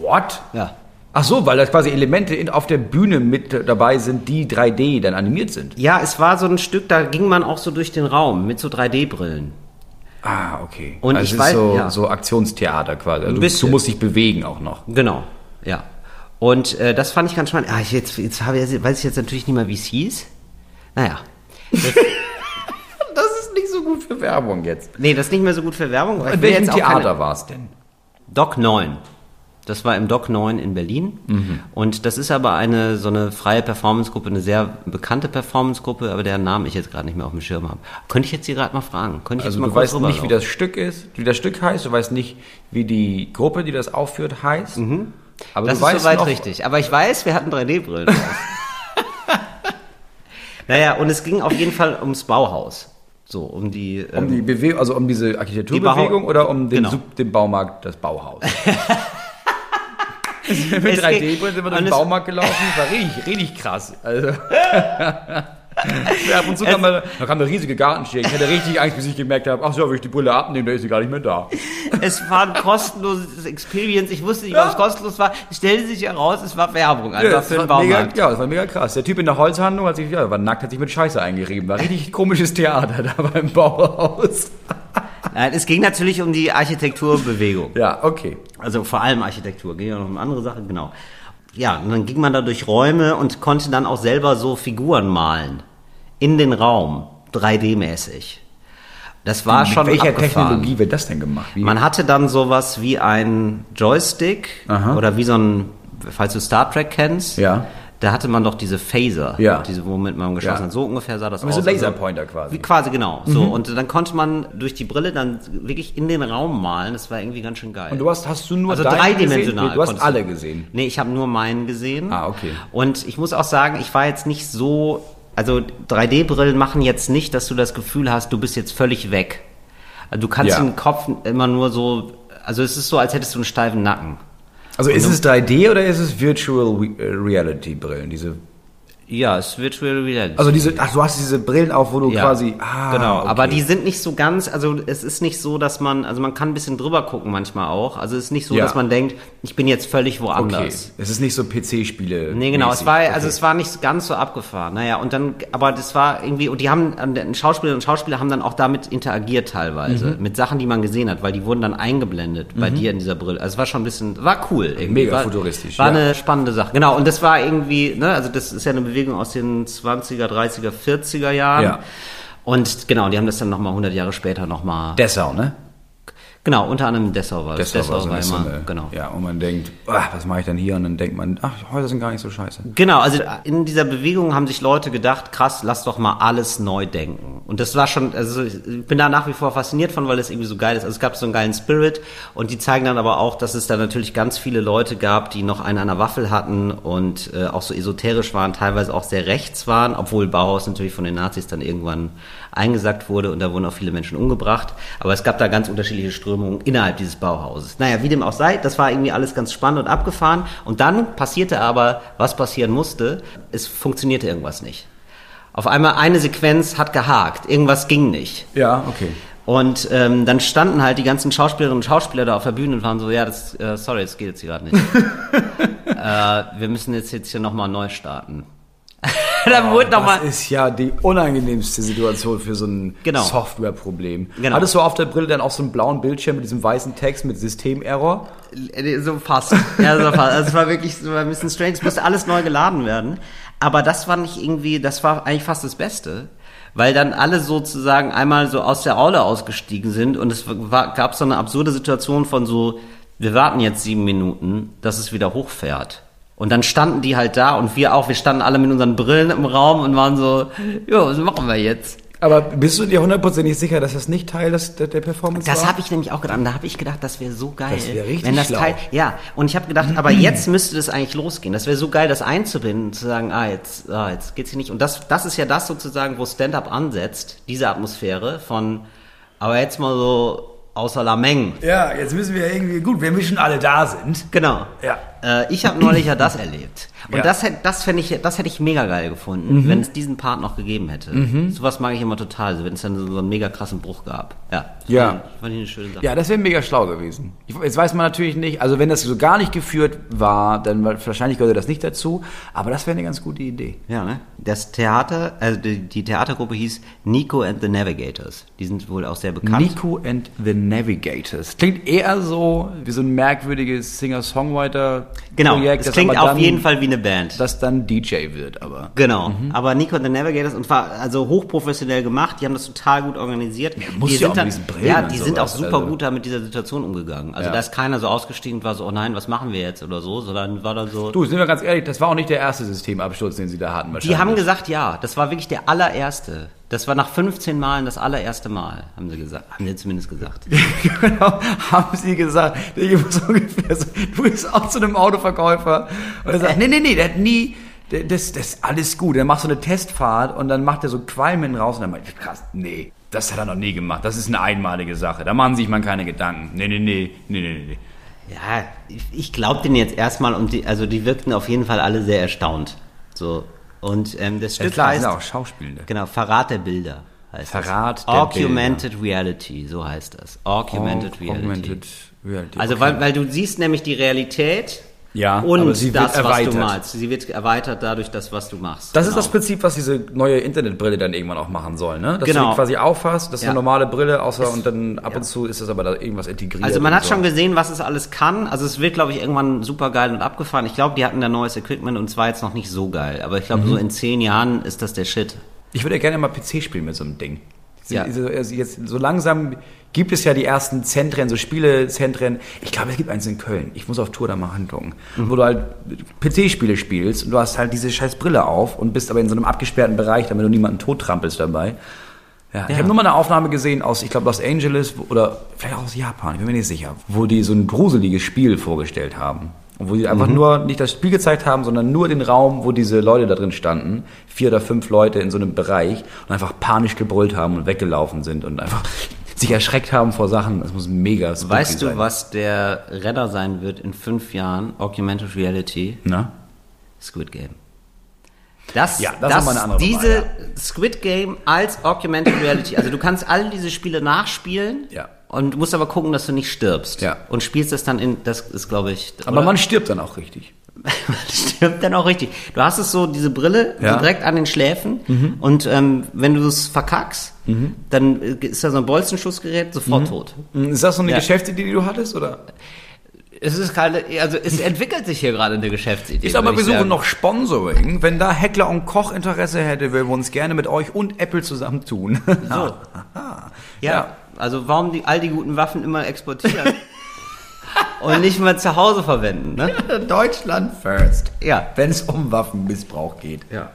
What? Ja. Ach so, weil da quasi Elemente in, auf der Bühne mit dabei sind, die 3D dann animiert sind. Ja, es war so ein Stück, da ging man auch so durch den Raum mit so 3D-Brillen. Ah, okay. Und also ich es weiß- ist so, ja. so Aktionstheater quasi. Also du, du musst dich bewegen auch noch. Genau, ja. Und äh, das fand ich ganz spannend. Ah, ich jetzt, jetzt habe ich, weiß ich jetzt natürlich nicht mehr, wie es hieß. Naja. Das ist nicht so gut für Werbung jetzt. Nee, das ist nicht mehr so gut für Werbung. In welchem Theater war es denn? Doc 9. Das war im Doc 9 in Berlin. Mhm. Und das ist aber eine so eine freie Performancegruppe, eine sehr bekannte Performancegruppe, aber deren Namen ich jetzt gerade nicht mehr auf dem Schirm habe. Könnte ich jetzt hier gerade mal fragen? Könnte ich Also jetzt mal du weißt nicht, wie das Stück ist, wie das Stück heißt, du weißt nicht, wie die Gruppe, die das aufführt, heißt. Mhm. Aber das du ist weißt soweit noch- richtig. Aber ich weiß, wir hatten 3D-Brillen. naja, und es ging auf jeden Fall ums Bauhaus. So, um die. Um ähm, die Bewegung, also um diese Architekturbewegung Bau- oder um den, Genau. Den Baumarkt, das Bauhaus? Mit Es 3D-Brillen ging- sind wir durch den Baumarkt gelaufen, das war richtig, richtig krass. Also. Ja, ab und zu kam da, da kam eine riesige Gartenschere. Ich hatte richtig Angst, bis ich gemerkt habe, ach so, wenn ich die Brille abnehme, dann ist sie gar nicht mehr da. Es war ein kostenloses Experience. Ich wusste nicht, was kostenlos war. Es stellte sich heraus, es war Werbung. Also das für war mega, ja, das war mega krass. Der Typ in der Holzhandlung hat sich, ja, war nackt, hat sich mit Scheiße eingerieben. War richtig komisches Theater da beim Bauhaus. Nein, es ging natürlich um die Architekturbewegung. Ja, okay. Also vor allem Architektur. Ging ja noch um andere Sachen, genau. Ja, und dann ging man da durch Räume und konnte dann auch selber so Figuren malen. In den Raum. 3D-mäßig. Das war schon Mit welcher abgefahren. Technologie wird das denn gemacht? Wie? Man hatte dann sowas wie ein Joystick Aha. oder wie so ein, falls du Star Trek kennst, Ja. da hatte man doch diese Phaser, Ja. diese, womit man geschossen Ja. hat. So ungefähr sah das Aber aus. so Also- Laserpointer quasi. Wie quasi, genau. So, und dann konnte man durch die Brille dann wirklich in den Raum malen. Das war irgendwie ganz schön geil. Und du hast, hast du nur also dreidimensional. Gesehen? Nee, du hast alle gesehen. Nee, ich habe nur meinen gesehen. Ah, okay. Und ich muss auch sagen, ich war jetzt nicht so. Also 3D-Brillen machen jetzt nicht, dass du das Gefühl hast, du bist jetzt völlig weg. Also du kannst Ja. den Kopf immer nur so. Also es ist so, als hättest du einen steifen Nacken. Also ist es 3D oder ist es Virtual äh, Reality Brillen? Diese, Ja, es wird Virtual Reality. also diese, ach, du hast diese Brillen auf, wo du Ja, quasi, ah, genau. okay. Aber die sind nicht so ganz, also es ist nicht so, dass man, also man kann ein bisschen drüber gucken manchmal auch. Also es ist nicht so, Ja. dass man denkt, ich bin jetzt völlig okay. woanders. Es ist nicht so PC-Spiele. Nee, genau, es war, Okay. also es war nicht ganz so abgefahren. Naja, und dann, aber das war irgendwie, und die haben, äh, Schauspieler und Schauspieler haben dann auch damit interagiert teilweise, Mhm. mit Sachen, die man gesehen hat, weil die wurden dann eingeblendet bei dir in dieser Brille. Also es war schon ein bisschen, war cool irgendwie. Mega war, futuristisch, War ja. eine spannende Sache. Genau, und das war irgendwie, ne, also das ist ja eine Bewegung aus den 20er, 30er, 40er Jahren. Ja. Und genau, die haben das dann nochmal 100 Jahre später nochmal, Dessau, ne? Genau, unter anderem Dessau war das. Dessau, so war so immer, genau. Ja, und man denkt, ah, was mache ich denn hier? Und dann denkt man, ach, Häuser sind gar nicht so scheiße. Genau, also in dieser Bewegung haben sich Leute gedacht, krass, lass doch mal alles neu denken. Und das war schon, also ich bin da nach wie vor fasziniert von, weil das irgendwie so geil ist. Also es gab so einen geilen Spirit und die zeigen dann aber auch, dass es da natürlich ganz viele Leute gab, die noch einen an der Waffel hatten und äh, auch so esoterisch waren, teilweise auch sehr rechts waren, obwohl Bauhaus natürlich von den Nazis dann irgendwann eingesackt wurde und da wurden auch viele Menschen umgebracht. Aber es gab da ganz unterschiedliche Strömungen innerhalb dieses Bauhauses. Naja, wie dem auch sei, das war irgendwie alles ganz spannend und abgefahren. Und dann passierte aber, was passieren musste, es funktionierte irgendwas nicht. Auf einmal eine Sequenz hat gehakt, irgendwas ging nicht. Ja, okay. Und ähm, dann standen halt die ganzen Schauspielerinnen und Schauspieler da auf der Bühne und waren so, ja, das, äh, sorry, das geht jetzt hier gerade nicht. äh, wir müssen jetzt, jetzt hier nochmal neu starten. dann wurde nochmal... Das ist ja die unangenehmste Situation für so ein Genau. Softwareproblem. Genau. Hattest du auf der Brille dann auch so einen blauen Bildschirm mit diesem weißen Text mit Systemerror? Äh, So fast. Ja, so fast. Also es war wirklich so ein bisschen strange. Es musste alles neu geladen werden. Aber das war nicht irgendwie, das war eigentlich fast das Beste. Weil dann alle sozusagen einmal so aus der Rolle ausgestiegen sind und es war, gab so eine absurde Situation von so, wir warten jetzt sieben Minuten, dass es wieder hochfährt. Und dann standen die halt da und wir auch, wir standen alle mit unseren Brillen im Raum und waren so, ja, was machen wir jetzt? Aber bist du dir hundertprozentig sicher, dass das nicht Teil des, der, der Performance Das war? habe ich nämlich auch gedacht. Und da habe ich gedacht, das wäre so geil. Das wär richtig wenn das schlau. Teil, ja, und ich habe gedacht, aber jetzt müsste das eigentlich losgehen. Das wäre so geil, das einzubinden, zu sagen, ah, jetzt, ah, jetzt geht's hier nicht. Und das, das ist ja das sozusagen, wo Stand-up ansetzt, diese Atmosphäre von, aber jetzt mal so außer la Menge. Ja, jetzt müssen wir irgendwie, gut, wenn wir schon alle da sind. Genau. Ja. Äh, ich habe neulich ja das erlebt. Und Ja. das, hätt- das, ich, das hätte ich mega geil gefunden, wenn es diesen Part noch gegeben hätte. Sowas mag ich immer total, so wenn es dann so, einen mega krassen Bruch gab. Ja. Ja. Fand ich, fand ich eine schöne Sache. Ja, das wäre mega schlau gewesen. Ich, jetzt weiß man natürlich nicht, also wenn das so gar nicht geführt war, dann wa- wahrscheinlich gehört das nicht dazu, aber das wäre eine ganz gute Idee. Ja, ne? Das Theater, also die, die Theatergruppe hieß Nico and the Navigators. Die sind wohl auch sehr bekannt. Nico and the Navigators. Klingt eher so wie so ein merkwürdiges Singer-Songwriter-Projekt. Genau, es das klingt auf jeden Fall wie eine Band. Das dann DJ wird, aber. Genau, aber Nico and the Navigators und war also hochprofessionell gemacht, die haben das total gut organisiert. muss die ja auch sind dann, mit diesen Brillen ja, die sind auch super also. gut da mit dieser Situation umgegangen. Also Ja. da ist keiner so ausgestiegen und war so, oh nein, was machen wir jetzt oder so, sondern war dann so. Du, sind wir ganz ehrlich, das war auch nicht der erste Systemabsturz, den sie da hatten die wahrscheinlich. haben gesagt, ja, das war wirklich der allererste. Das war nach 15 Malen das allererste Mal, haben sie gesagt, haben sie zumindest gesagt. genau, haben sie gesagt. Ich muss ungefähr so, du bist auch zu einem Autoverkäufer und er sagt, nee, nee, nee, der hat nie, der- das, das ist alles gut. Dann machst du eine Testfahrt und dann macht er so Qualmen raus und dann meint, krass, nee, das hat er noch nie gemacht. Das ist eine einmalige Sache. Da machen sich man keine Gedanken. Nee, nee, nee, nee, nee, nee. Ja, ich, ich glaube denen jetzt erstmal und die, also die wirkten auf jeden Fall alle sehr erstaunt. So. Und ähm, das Ja, Stück klar, heißt, auch Schauspielende. genau, Verrat der Bilder heißt Verrat das. der Augmented Reality, so heißt das. Augmented Aug- Reality. Augmented Reality. Also okay. weil, weil du siehst nämlich die Realität Ja, und sie wird das, was erweitert. du malst. Sie wird erweitert dadurch, das, was du machst. Das ist Genau. das Prinzip, was diese neue Internetbrille dann irgendwann auch machen soll, ne? Dass du Genau. die quasi auffasst, das ist Ja. eine normale Brille, außer und dann ab und zu ist das aber da irgendwas integriert. Also man hat so. schon gesehen, was es alles kann. Also es wird, glaube ich, irgendwann super geil und abgefahren. Ich glaube, die hatten da neues Equipment und zwar jetzt noch nicht so geil. Aber ich glaube, Mhm. so in zehn Jahren ist das der Shit. Ich würde ja gerne mal PC spielen mit so einem Ding. Ja. Also also jetzt, so langsam gibt es ja die ersten Zentren, so Spielezentren. Ich glaube, es gibt eins in Köln. Ich muss auf Tour da mal angucken. Mhm. Wo du halt PC-Spiele spielst und du hast halt diese scheiß Brille auf und bist aber in so einem abgesperrten Bereich, damit du niemanden tottrampelst dabei. Ja, ich Ja. habe nur mal eine Aufnahme gesehen aus, ich glaube, Los Angeles oder vielleicht auch aus Japan, ich bin mir nicht sicher, wo die so ein gruseliges Spiel vorgestellt haben. Und wo die einfach Mhm. nur nicht das Spiel gezeigt haben, sondern nur den Raum, wo diese Leute da drin standen. Vier oder fünf Leute in so einem Bereich und einfach panisch gebrüllt haben und weggelaufen sind und einfach sich erschreckt haben vor Sachen. Das muss mega spooky Weißt du, sein. was der Renner sein wird in fünf Jahren? Augmented Reality, Na? Squid Game. Das, Ja, das ist eine andere diese Nummer, Squid Game als Augmented Reality. Also du kannst all diese Spiele nachspielen. Ja. Und du musst aber gucken, dass du nicht stirbst. Ja. Und spielst das dann in, das ist glaube ich. Aber oder? man stirbt dann auch richtig. Man stirbt dann auch richtig. Du hast es so, diese Brille, Ja. Mhm. direkt an den Schläfen. Und ähm, wenn du es verkackst, dann äh, ist da so ein Bolzenschussgerät sofort tot. Ist das so eine Ja. Geschäftsidee, die du hattest? Oder? Es ist keine, also es entwickelt sich hier gerade eine Geschäftsidee. Ich sag mal, wir suchen noch Sponsoring. Wenn da Heckler und Koch Interesse hätte, würden wir uns gerne mit euch und Apple zusammen tun. So. Ja, also warum die, all die guten Waffen immer exportieren und nicht mal zu Hause verwenden, ne? Deutschland first. Ja. Wenn es um Waffenmissbrauch geht. Ja.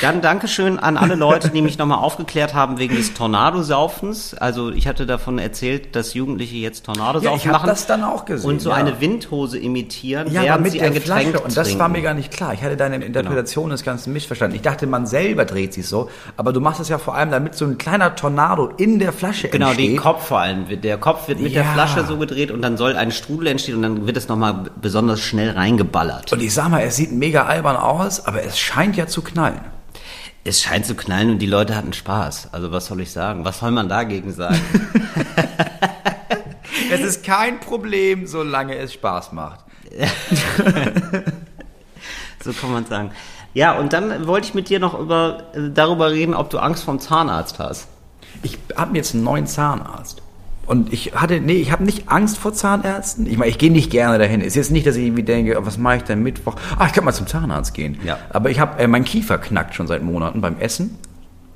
Dann Dankeschön an alle Leute, die mich nochmal aufgeklärt haben wegen des Tornadosaufens. Also ich hatte davon erzählt, dass Jugendliche jetzt Tornadosaufen Ja, ich machen. das dann auch gesehen, Und so ja. eine Windhose imitieren, Ja, während mit sie der ein Getränk Flasche. Und das trinken. war mir gar nicht klar. Ich hatte deine Interpretation des Ganzen missverstanden. Ich dachte, man selber dreht sich so. Aber du machst es ja vor allem, damit so ein kleiner Tornado in der Flasche Genau, entsteht. den Kopf vor allem. Der Kopf wird mit der Ja. Flasche so gedreht und dann soll ein Strudel entstehen und dann wird es nochmal besonders schnell reingeballert. Und ich sag mal, es sieht mega albern aus, aber es scheint ja zu knallen. Es scheint zu knallen und die Leute hatten Spaß. Also was soll ich sagen? Was soll man dagegen sagen? Es ist kein Problem, solange es Spaß macht. so kann man sagen. Ja, und dann wollte ich mit dir noch über, darüber reden, ob du Angst vom Zahnarzt hast. Ich habe jetzt einen neuen Zahnarzt. Und ich hatte, nee, ich habe nicht Angst vor Zahnärzten. Ich meine, ich gehe nicht gerne dahin. Ist jetzt nicht, dass ich irgendwie denke, oh, was mache ich denn Mittwoch? Ah, ich könnte mal zum Zahnarzt gehen. Ja. Aber ich habe, äh, mein Kiefer knackt schon seit Monaten beim Essen.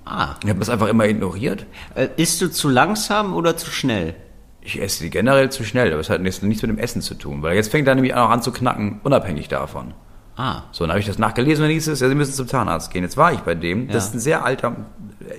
Ah. Ich habe das einfach immer ignoriert. Äh, isst du zu langsam oder zu schnell? Ich esse generell zu schnell, aber es hat nichts, mit dem Essen zu tun. Weil jetzt fängt er nämlich auch an zu knacken, unabhängig davon. Ah. So, dann habe ich das nachgelesen und dann hieß es, ja, Sie müssen zum Zahnarzt gehen. Jetzt war ich bei dem. Das Ja. ist ein sehr alter,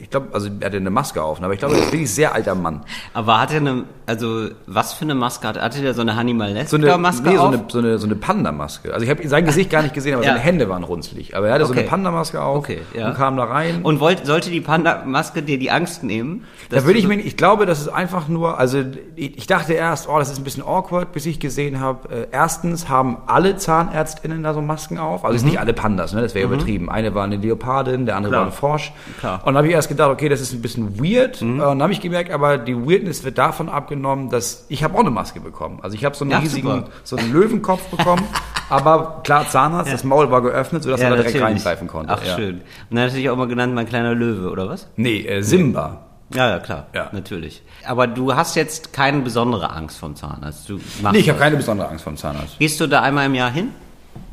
ich glaube, also er hatte eine Maske auf, aber ich glaube, das ist wirklich ein sehr alter Mann. Aber hat er eine, also was für eine Maske hat er? Hatte der so eine Hannibal So eine, Maske nee, so auf? eine, so eine, so eine Panda-Maske. Also ich habe sein Gesicht gar nicht gesehen, aber Ja. seine Hände waren runzlig. Aber er hatte so Okay. eine Panda-Maske auf Okay, ja. und kam da rein. Und wollt, sollte die Panda-Maske dir die Angst nehmen? da würde ich so- mir, ich glaube, das ist einfach nur, also ich ich dachte erst, oh, das ist ein bisschen awkward, bis ich gesehen habe, äh, erstens haben alle ZahnärztInnen da so Masken auf, also es ist nicht alle Pandas, ne, das wäre übertrieben. Eine war eine Leopardin, der andere Mhm. Klar. war ein Frosch. Klar. Mhm. Und habe ich erst gedacht, okay, das ist ein bisschen weird. Und dann habe ich gemerkt, aber die Weirdness wird davon abgenommen, dass ich habe auch eine Maske bekommen. Also ich habe so einen Ja, riesigen, super. so einen Löwenkopf bekommen, aber klar, Zahnarzt, das Maul war geöffnet, sodass er da direkt natürlich. reingreifen konnte. Ach, ja. schön. Und dann natürlich auch mal genannt, mein kleiner Löwe, oder was? Nee, äh, Simba. Ja, ja, klar. Ja. Natürlich. Aber du hast jetzt keine besondere Angst vom Zahnarzt. Du Nee, ich habe keine besondere Angst vom Zahnarzt. Gehst du da einmal im Jahr hin?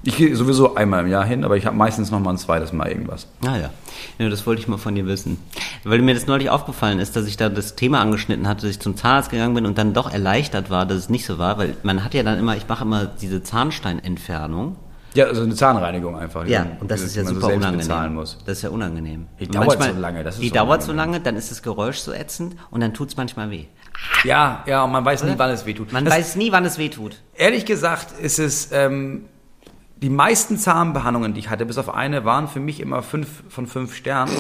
Ich gehe sowieso einmal im Jahr hin, aber ich habe meistens noch mal ein zweites Mal irgendwas. Ah ja. ja, das wollte ich mal von dir wissen. Weil mir das neulich aufgefallen ist, dass ich da das Thema angeschnitten hatte, dass ich zum Zahnarzt gegangen bin und dann doch erleichtert war, dass es nicht so war, weil man hat ja dann immer, ich mache immer diese Zahnsteinentfernung Ja, also eine Zahnreinigung einfach. Ja, man- und das ist ja so super selbst unangenehm. muss. Das ist ja unangenehm. Die dauert so lange, das ist die so dauert so lange, dann ist das Geräusch so ätzend und dann tut's manchmal weh. Ja, ja, und man weiß nie, wann es wehtut. Man das, weiß nie, wann es weh tut. Ehrlich gesagt ist es, ähm, die meisten Zahnbehandlungen, die ich hatte, bis auf eine, waren für mich immer fünf von fünf Sternen.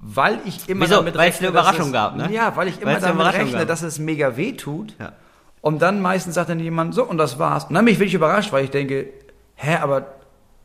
Weil ich immer Wieso? damit Weil es eine Überraschung es, gab, ne? Ja, weil ich immer Weil damit rechne, gab. dass es mega weh tut. Ja. Und dann meistens sagt dann jemand, so, und das war's. Und dann bin ich wirklich überrascht, weil ich denke, hä, aber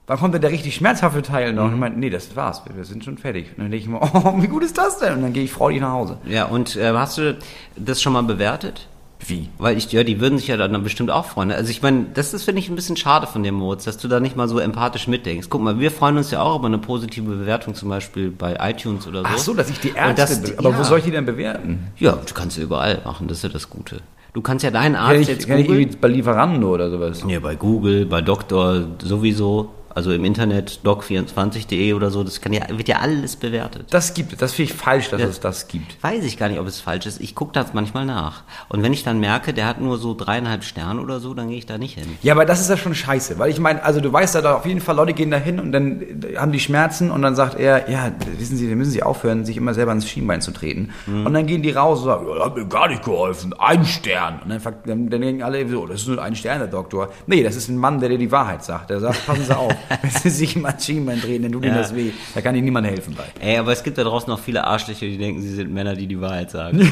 wann kommt denn der richtig schmerzhafte Teil noch? Und ich meine, nee, das war's, wir, wir sind schon fertig. Und dann denke ich mir, oh, wie gut ist das denn? Und dann gehe ich freudig nach Hause. Ja, und äh, hast du das schon mal bewertet? Wie? Weil ich, ja, die würden sich ja dann bestimmt auch freuen. Also ich meine, das ist, finde ich, ein bisschen schade von dem Moritz, dass du da nicht mal so empathisch mitdenkst. Guck mal, wir freuen uns ja auch über eine positive Bewertung, zum Beispiel bei iTunes oder so. Ach so, dass ich die Ärzte, be- aber ja. wo soll ich die denn bewerten? Ja, du kannst sie überall machen, das ist ja das Gute. Du kannst ja deinen Arzt ich, jetzt kann ich googeln. irgendwie bei Lieferando oder sowas? Ja, bei Google, bei Doktor sowieso, also im Internet doc24.de oder so, das kann ja, wird ja alles bewertet. Das gibt es, das finde ich falsch, dass Ja. es das gibt. Weiß ich gar nicht, ob es falsch ist. Ich gucke das manchmal nach. Und wenn ich dann merke, der hat nur so dreieinhalb Sterne oder so, dann gehe ich da nicht hin. Ja, aber das ist ja schon scheiße, weil ich meine, also du weißt ja da auf jeden Fall, Leute gehen da hin und dann äh, haben die Schmerzen und dann sagt er, ja, wissen Sie, dann müssen Sie aufhören, sich immer selber ins Schienbein zu treten. Und dann gehen die raus und sagen, ja, hat mir gar nicht geholfen, ein Stern. Und dann, dann, dann denken alle so, das ist nur ein Stern, der Doktor. Nee, das ist ein Mann, der dir die Wahrheit sagt. Der sagt, passen Sie auf, wenn Sie sich immer ins Schienbein drehen, dann tut Ihnen Ja. das weh. Da kann Ihnen niemand helfen bei. Ey, aber es gibt da draußen noch viele Arschlöcher, die denken, sie sind Männer, die die Wahrheit sagen.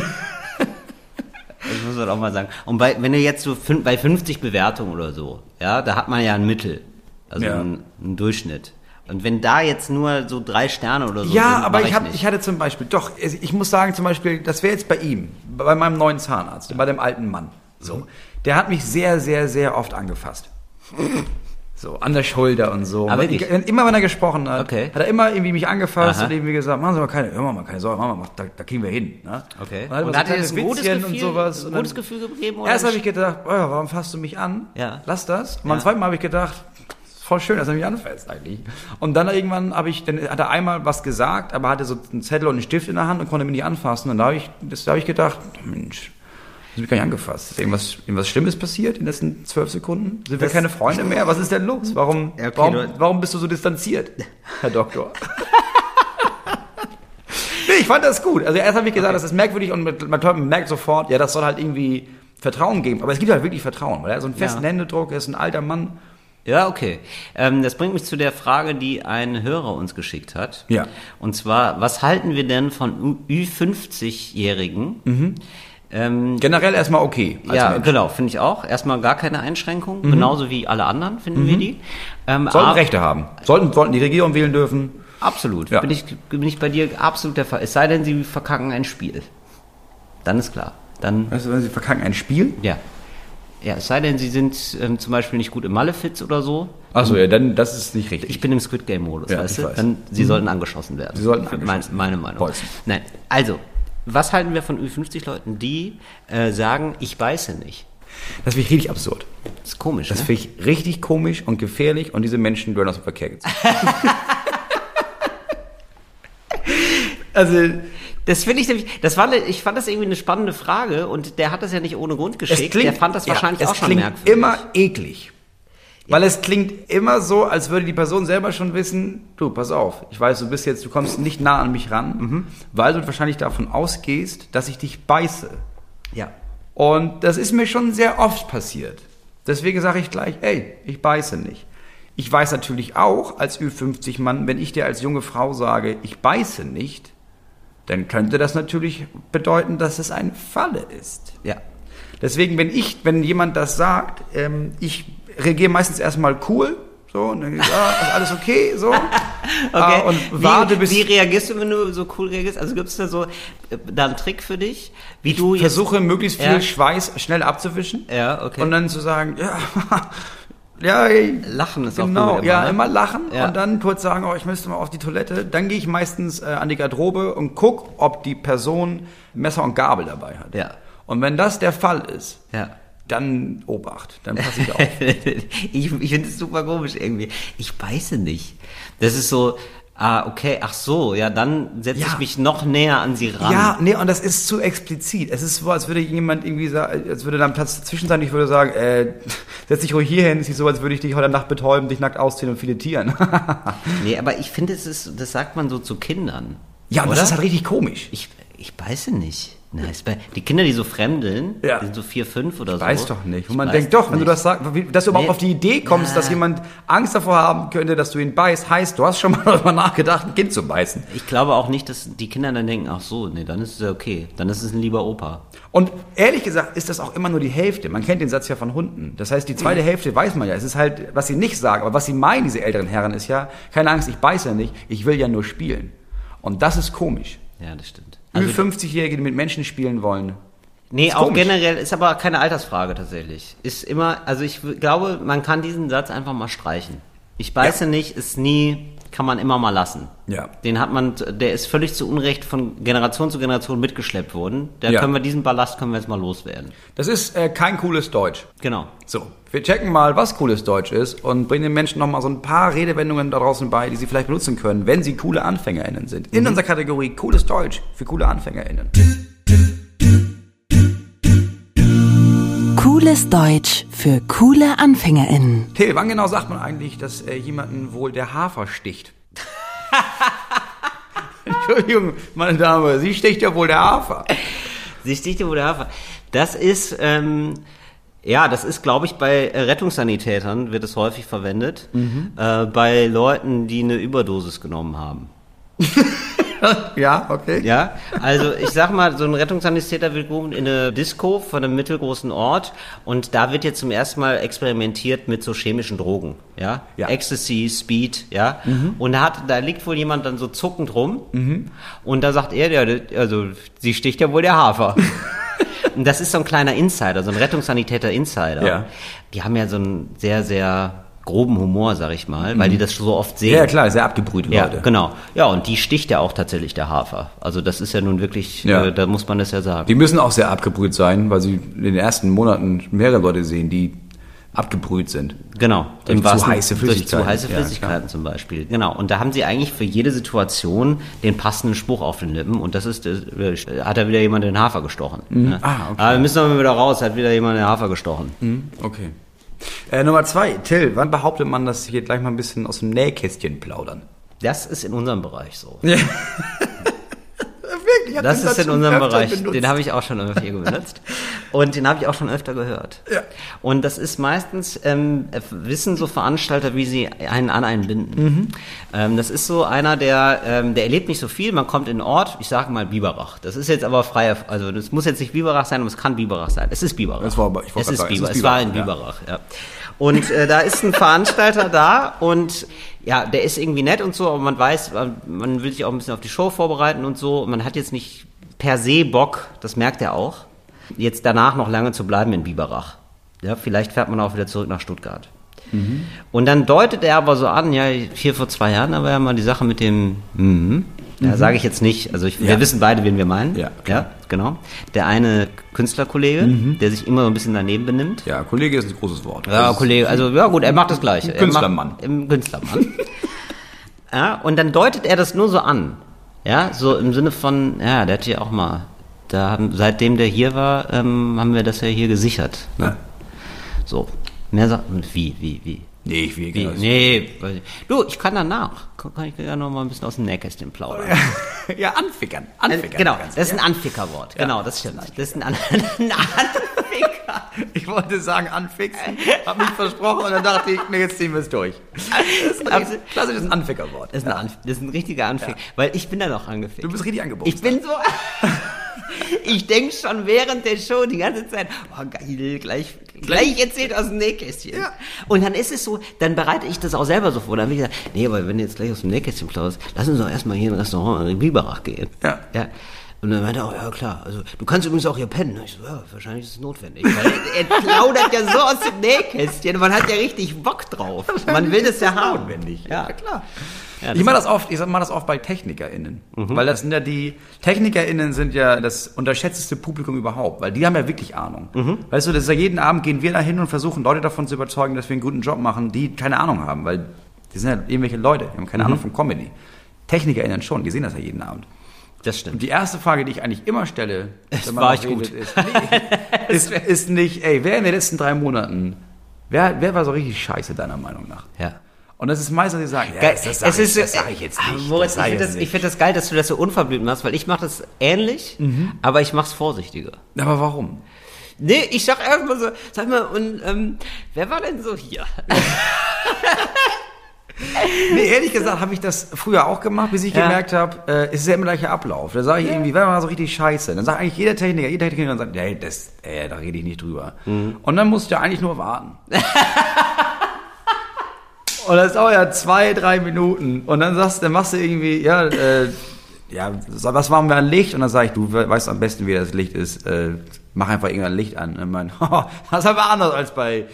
das muss man auch mal sagen. Und bei, wenn du jetzt so bei 50 Bewertungen oder so, ja, da hat man ja ein Mittel, also Ja. einen, einen Durchschnitt. Und wenn da jetzt nur so drei Sterne oder so Ja, sind, aber mach ich, hab, ich hatte zum Beispiel, doch, ich muss sagen, zum Beispiel, das wäre jetzt bei ihm, bei meinem neuen Zahnarzt, bei dem alten Mann. So. Der hat mich sehr, sehr, sehr oft angefasst. So, an der Schulder und so. Wirklich? ich- immer wenn er gesprochen hat, Okay. hat er immer irgendwie mich angefasst Aha. und irgendwie gesagt, machen Sie mal keine, hör mal, keine Sorge, machen wir mal, da, da kriegen wir hin. Ne? Okay. Und, dann Und hat hat er ein gutes Gefühl, und sowas. ein gutes Gefühl gegeben? Oder Erst habe ich gedacht, oh, warum fasst du mich an? Ja. Lass das. Und beim Ja. zweiten Mal habe ich gedacht, voll schön, dass er mich anfasst eigentlich. Und dann irgendwann habe ich, dann hat er einmal was gesagt, aber hatte so einen Zettel und einen Stift in der Hand und konnte mich nicht anfassen. Und da habe ich, das, da habe ich gedacht, Mensch, das habe ich gar nicht angefasst. Ist irgendwas, irgendwas Schlimmes passiert in den letzten zwölf Sekunden? Sind wir Das- keine Freunde mehr? Was ist denn los? Warum, okay, warum, warum bist du so distanziert, Herr Doktor? nee, ich fand das gut. Also erst habe ich gesagt, das ist merkwürdig und man merkt sofort, ja, das soll halt irgendwie Vertrauen geben. Aber es gibt halt wirklich Vertrauen, weil er so einen festen Ja. Händedruck, er ist ein alter Mann. Ja, okay. Ähm, das bringt mich zu der Frage, die ein Hörer uns geschickt hat. Ja. Und zwar, was halten wir denn von Ü- Ü50-Jährigen? Ähm, Generell erstmal okay. ja, Mensch. genau, finde ich auch. Erstmal gar keine Einschränkung, genauso wie alle anderen finden wir die. Ähm, Sollten Rechte haben. Sollten, sollten die Regierung wählen dürfen. Absolut. Ja. Bin, ich, bin ich bei dir absolut der Fall. Es sei denn, sie verkacken ein Spiel. Dann ist klar. Dann, Weißt du, wenn sie verkacken ein Spiel? ja. Ja, es sei denn, sie sind ähm, zum Beispiel nicht gut im Malefiz oder so. Achso, ja, dann, das ist nicht richtig. Ich bin im Squid Game Modus, Ja, weißt du? weiß. Dann, sie sollten angeschossen werden. Sie sollten angeschossen Meine Meinung. Bolzen. Nein, also, was halten wir von Ü50-Leuten, die äh, sagen, ich beiße nicht? Das finde ich richtig absurd. Das ist komisch, Das ne? finde ich richtig komisch und gefährlich und diese Menschen gehören aus dem Verkehr gezogen. also, Das finde ich nämlich, das war, ich fand das irgendwie eine spannende Frage und der hat das ja nicht ohne Grund es geschickt. klingt, der fand das ja, wahrscheinlich es auch schon merkwürdig. immer eklig. Weil es klingt immer so, als würde die Person selber schon wissen, du, pass auf, ich weiß, du bist jetzt, du kommst nicht nah an mich ran, Mhm. weil du wahrscheinlich davon ausgehst, dass ich dich beiße. Ja. Und das ist mir schon sehr oft passiert. Deswegen sage ich gleich, ey, ich beiße nicht. Ich weiß natürlich auch als Ü50-Mann, wenn ich dir als junge Frau sage, ich beiße nicht, dann könnte das natürlich bedeuten, dass es eine Falle ist. Ja. Deswegen, wenn ich, wenn jemand das sagt, ähm, ich reagiere meistens erstmal cool, so, und dann, ja, ist alles okay, so. Okay. Ah, und warte, wie, bis wie reagierst du, wenn du so cool reagierst? Also gibt es da so äh, da einen Trick für dich, wie du jetzt versuche möglichst viel Ja. Schweiß schnell abzuwischen. Ja, okay. Und dann zu sagen, ja, ja, ey, Lachen ist auch genau, gut ja, ne? immer lachen Ja. und dann kurz sagen, oh, ich müsste mal auf die Toilette. Dann gehe ich meistens äh, an die Garderobe und guck, ob die Person Messer und Gabel dabei hat. Ja. Und wenn das der Fall ist, Ja. Dann Obacht, dann passe ich auf. ich ich finde es super komisch irgendwie. Ich beiße nicht. Das ist so, ah, okay, ach so, ja, dann setze Ja. ich mich noch näher an sie ran. Ja, nee, und das ist zu explizit. Es ist so, als würde jemand irgendwie sagen, als würde da ein Platz dazwischen sein. Ich würde sagen, äh, setz dich ruhig hier hin, es sieht so, als würde ich dich heute Nacht betäuben, dich nackt ausziehen und filetieren. Nee, aber ich finde, es ist, das sagt man so zu Kindern. ja, und Oder? das ist halt richtig komisch. Ich, ich weiß ja nicht. Bei, die Kinder, die so fremdeln, Ja. die sind so vier, fünf oder so. Weiß doch nicht. Und Ich man denkt doch, wenn nicht. du das sagst, dass du überhaupt Nee. auf die Idee kommst, Ja. dass jemand Angst davor haben könnte, dass du ihn beißt, heißt, du hast schon mal darüber nachgedacht, ein Kind zu beißen. Ich glaube auch nicht, dass die Kinder dann denken, ach so, nee, dann ist es ja okay. Dann ist es ein lieber Opa. Und ehrlich gesagt ist das auch immer nur die Hälfte. Man kennt den Satz ja von Hunden. Das heißt, die zweite Hälfte weiß man ja. Es ist halt, was sie nicht sagen, aber was sie meinen, diese älteren Herren, ist ja, keine Angst, ich beiße ja nicht, ich will ja nur spielen. Und das ist komisch. Ja, das stimmt. Über Also, 50-Jährige, die mit Menschen spielen wollen. nee, auch komisch. generell ist aber keine Altersfrage tatsächlich. Ist immer, also ich glaube, man kann diesen Satz einfach mal streichen. Ich beiße nicht, ist nie, kann man immer mal lassen. Ja. Den hat man, der ist völlig zu Unrecht von Generation zu Generation mitgeschleppt worden. Da Ja. können wir diesen Ballast können wir jetzt mal loswerden. Das ist äh, kein cooles Deutsch. Genau. So, wir checken mal, was cooles Deutsch ist und bringen den Menschen nochmal so ein paar Redewendungen da draußen bei, die sie vielleicht benutzen können, wenn sie coole AnfängerInnen sind. In unserer Kategorie cooles Deutsch für coole AnfängerInnen. Cooles Deutsch für coole AnfängerInnen. Till, wann genau sagt man eigentlich, dass äh, jemanden wohl der Hafer sticht? Entschuldigung, meine Dame, sie sticht ja wohl der Hafer. Sie sticht wo der Hafer. Das ist, ähm, ja, das ist, glaube ich, bei äh, Rettungssanitätern wird es häufig verwendet. Äh, bei Leuten, die eine Überdosis genommen haben. Ja, okay. Ja, also ich sag mal, so ein Rettungssanitäter wird gerufen in eine Disco von einem mittelgroßen Ort und da wird jetzt zum ersten Mal experimentiert mit so chemischen Drogen, ja, Ja. Ecstasy, Speed, ja, und da hat, da liegt wohl jemand dann so zuckend rum und da sagt er, ja, also sie sticht ja wohl der Hafer. Und das ist so ein kleiner Insider, so ein Rettungssanitäter-Insider. Ja. Die haben ja so einen sehr, sehr groben Humor, sag ich mal, weil die das so oft sehen. Ja, klar, sehr abgebrüht, Ja, Leute. genau. Ja, und die sticht ja auch tatsächlich der Hafer. Also das ist ja nun wirklich, Ja. äh, da muss man das ja sagen. Die müssen auch sehr abgebrüht sein, weil sie in den ersten Monaten mehrere Leute sehen, die abgebrüht sind. genau. Durch zu heiße Durch zu Flüssigkeiten. heiße Ja, Flüssigkeiten zum Beispiel. Genau. Und da haben sie eigentlich für jede Situation den passenden Spruch auf den Lippen. Und das ist, äh, hat da wieder jemand den Hafer gestochen. Ja. Ah, okay. Aber wir müssen aber wieder raus, hat wieder jemand den Hafer gestochen. Okay. Äh, Nummer zwei, Till, wann behauptet man, dass hier gleich mal ein bisschen aus dem Nähkästchen plaudern? Das ist in unserem Bereich so. Ich Das den ist in unserem Bereich. benutzt. Den habe ich auch schon öfter benutzt. Und den habe ich auch schon öfter gehört. Ja. Und das ist meistens, ähm, äh, wissen so Veranstalter, wie sie einen an einen binden. Mhm. Ähm, das ist so einer, der, ähm, der erlebt nicht so viel. Man kommt in einen Ort, ich sage mal Biberach. Das ist jetzt aber frei, also das muss jetzt nicht Biberach sein, aber es kann Biberach sein. Es ist Biberach. Es war aber- ich es ist sagen, es Es war in Biberach, Biberach, ja. Und äh, da ist ein Veranstalter da und ja, der ist irgendwie nett und so, aber man weiß, man- man will sich auch ein bisschen auf die Show vorbereiten und so. Man hat jetzt nicht per se Bock, das merkt er auch, jetzt danach noch lange zu bleiben in Biberach. Ja, vielleicht fährt man auch wieder zurück nach Stuttgart. Und dann deutet er aber so an, ja, hier vor zwei Jahren, da war ja mal die Sache mit dem, mhm. Ja, sage ich jetzt nicht, also ich, wir Ja. wissen beide, wen wir meinen. Ja, klar. ja genau. Der eine Künstlerkollege, der sich immer so ein bisschen daneben benimmt. Ja, Kollege ist ein großes Wort. Ja, Kollege, also ja gut, er macht das Gleiche. Künstlermann. Er Im Künstlermann. ja, und dann deutet er das nur so an. Ja, so im Sinne von, ja, der hat ja auch mal, da haben, seitdem der hier war, ähm, haben wir das ja hier gesichert. Ne? Ja. So. Mehr sagt, wie, wie, wie? Nee, ich will Wie? genau. Nee, weiß ich- du, ich kann danach. Kann, ich ja noch mal ein bisschen aus dem Nähkästchen plaudern. Ja, anfickern. Äh, Anfickern. genau, das ist ein Anfickerwort. Genau, das stimmt. Das ist ein, An ein Anficker. Ich wollte sagen anfixen, hab mich versprochen und dann dachte ich, nee, jetzt ziehen wir es durch. Das ist ein klassisches Anfickerwort. Das ist, ein Anf das ist ein richtiger Anficker. Weil ich bin da noch angefickt. Du bist richtig angeboten. Ich bin so. ich denke schon während der Show die ganze Zeit, oh geil, gleich, gleich erzählt aus dem Nähkästchen. Ja. Und dann ist es so, dann bereite ich das auch selber so vor. Dann habe ich gesagt, nee, aber wenn du jetzt gleich aus dem Nähkästchen plauderst, lass uns doch erstmal hier in ein Restaurant in Biberach gehen. Ja. ja. Und dann meinte er auch, ja klar, also du kannst übrigens auch hier pennen. Ich so, ja, wahrscheinlich ist es notwendig. Weil er, er plaudert ja so aus dem Nähkästchen. Man hat ja richtig Bock drauf. Man will das ja haben. notwendig. Ja, Ja, klar. Ja, ich mache das oft, ich mache das oft bei TechnikerInnen. Weil das sind ja die, TechnikerInnen sind ja das unterschätzteste Publikum überhaupt, weil die haben ja wirklich Ahnung. Weißt du, das ist ja jeden Abend gehen wir da hin und versuchen Leute davon zu überzeugen, dass wir einen guten Job machen, die keine Ahnung haben, weil die sind ja irgendwelche Leute, die haben keine Ahnung von Comedy. TechnikerInnen schon, die sehen das ja jeden Abend. Das Und stimmt. die erste Frage, die ich eigentlich immer stelle, wenn war noch ich gut. ist, nee, ist, ist nicht, ey, wer in den letzten drei Monaten Wer, wer war so richtig scheiße, deiner Meinung nach? Ja. Und das ist meistens, die sagen, ja, das, das sage ich, das sag ich jetzt Ah, nicht. Moritz, sag ich finde das, ich find das geil, dass du das so unverblümt machst, weil ich mache das ähnlich, Mhm. aber ich mache es vorsichtiger. Aber warum? Nee, ich sag erstmal so, sag mal, und ähm, wer war denn so hier? Nee, ehrlich gesagt habe ich das früher auch gemacht, bis ich Ja. gemerkt habe, äh, es ist ja immer gleicher Ablauf. Da sage ich irgendwie, wenn man so richtig scheiße, dann sagt eigentlich jeder Techniker, jeder Techniker sagt, hey, das, äh, da rede ich nicht drüber. Mhm. Und dann musst du ja eigentlich nur warten. Und das dauert ja zwei, drei Minuten. Und dann sagst, dann machst du irgendwie, ja, äh, ja, was machen wir an Licht? Und dann sage ich, du weißt am besten, wie das Licht ist. Äh, mach einfach irgendein Licht an. Und man, das ist aber anders als bei.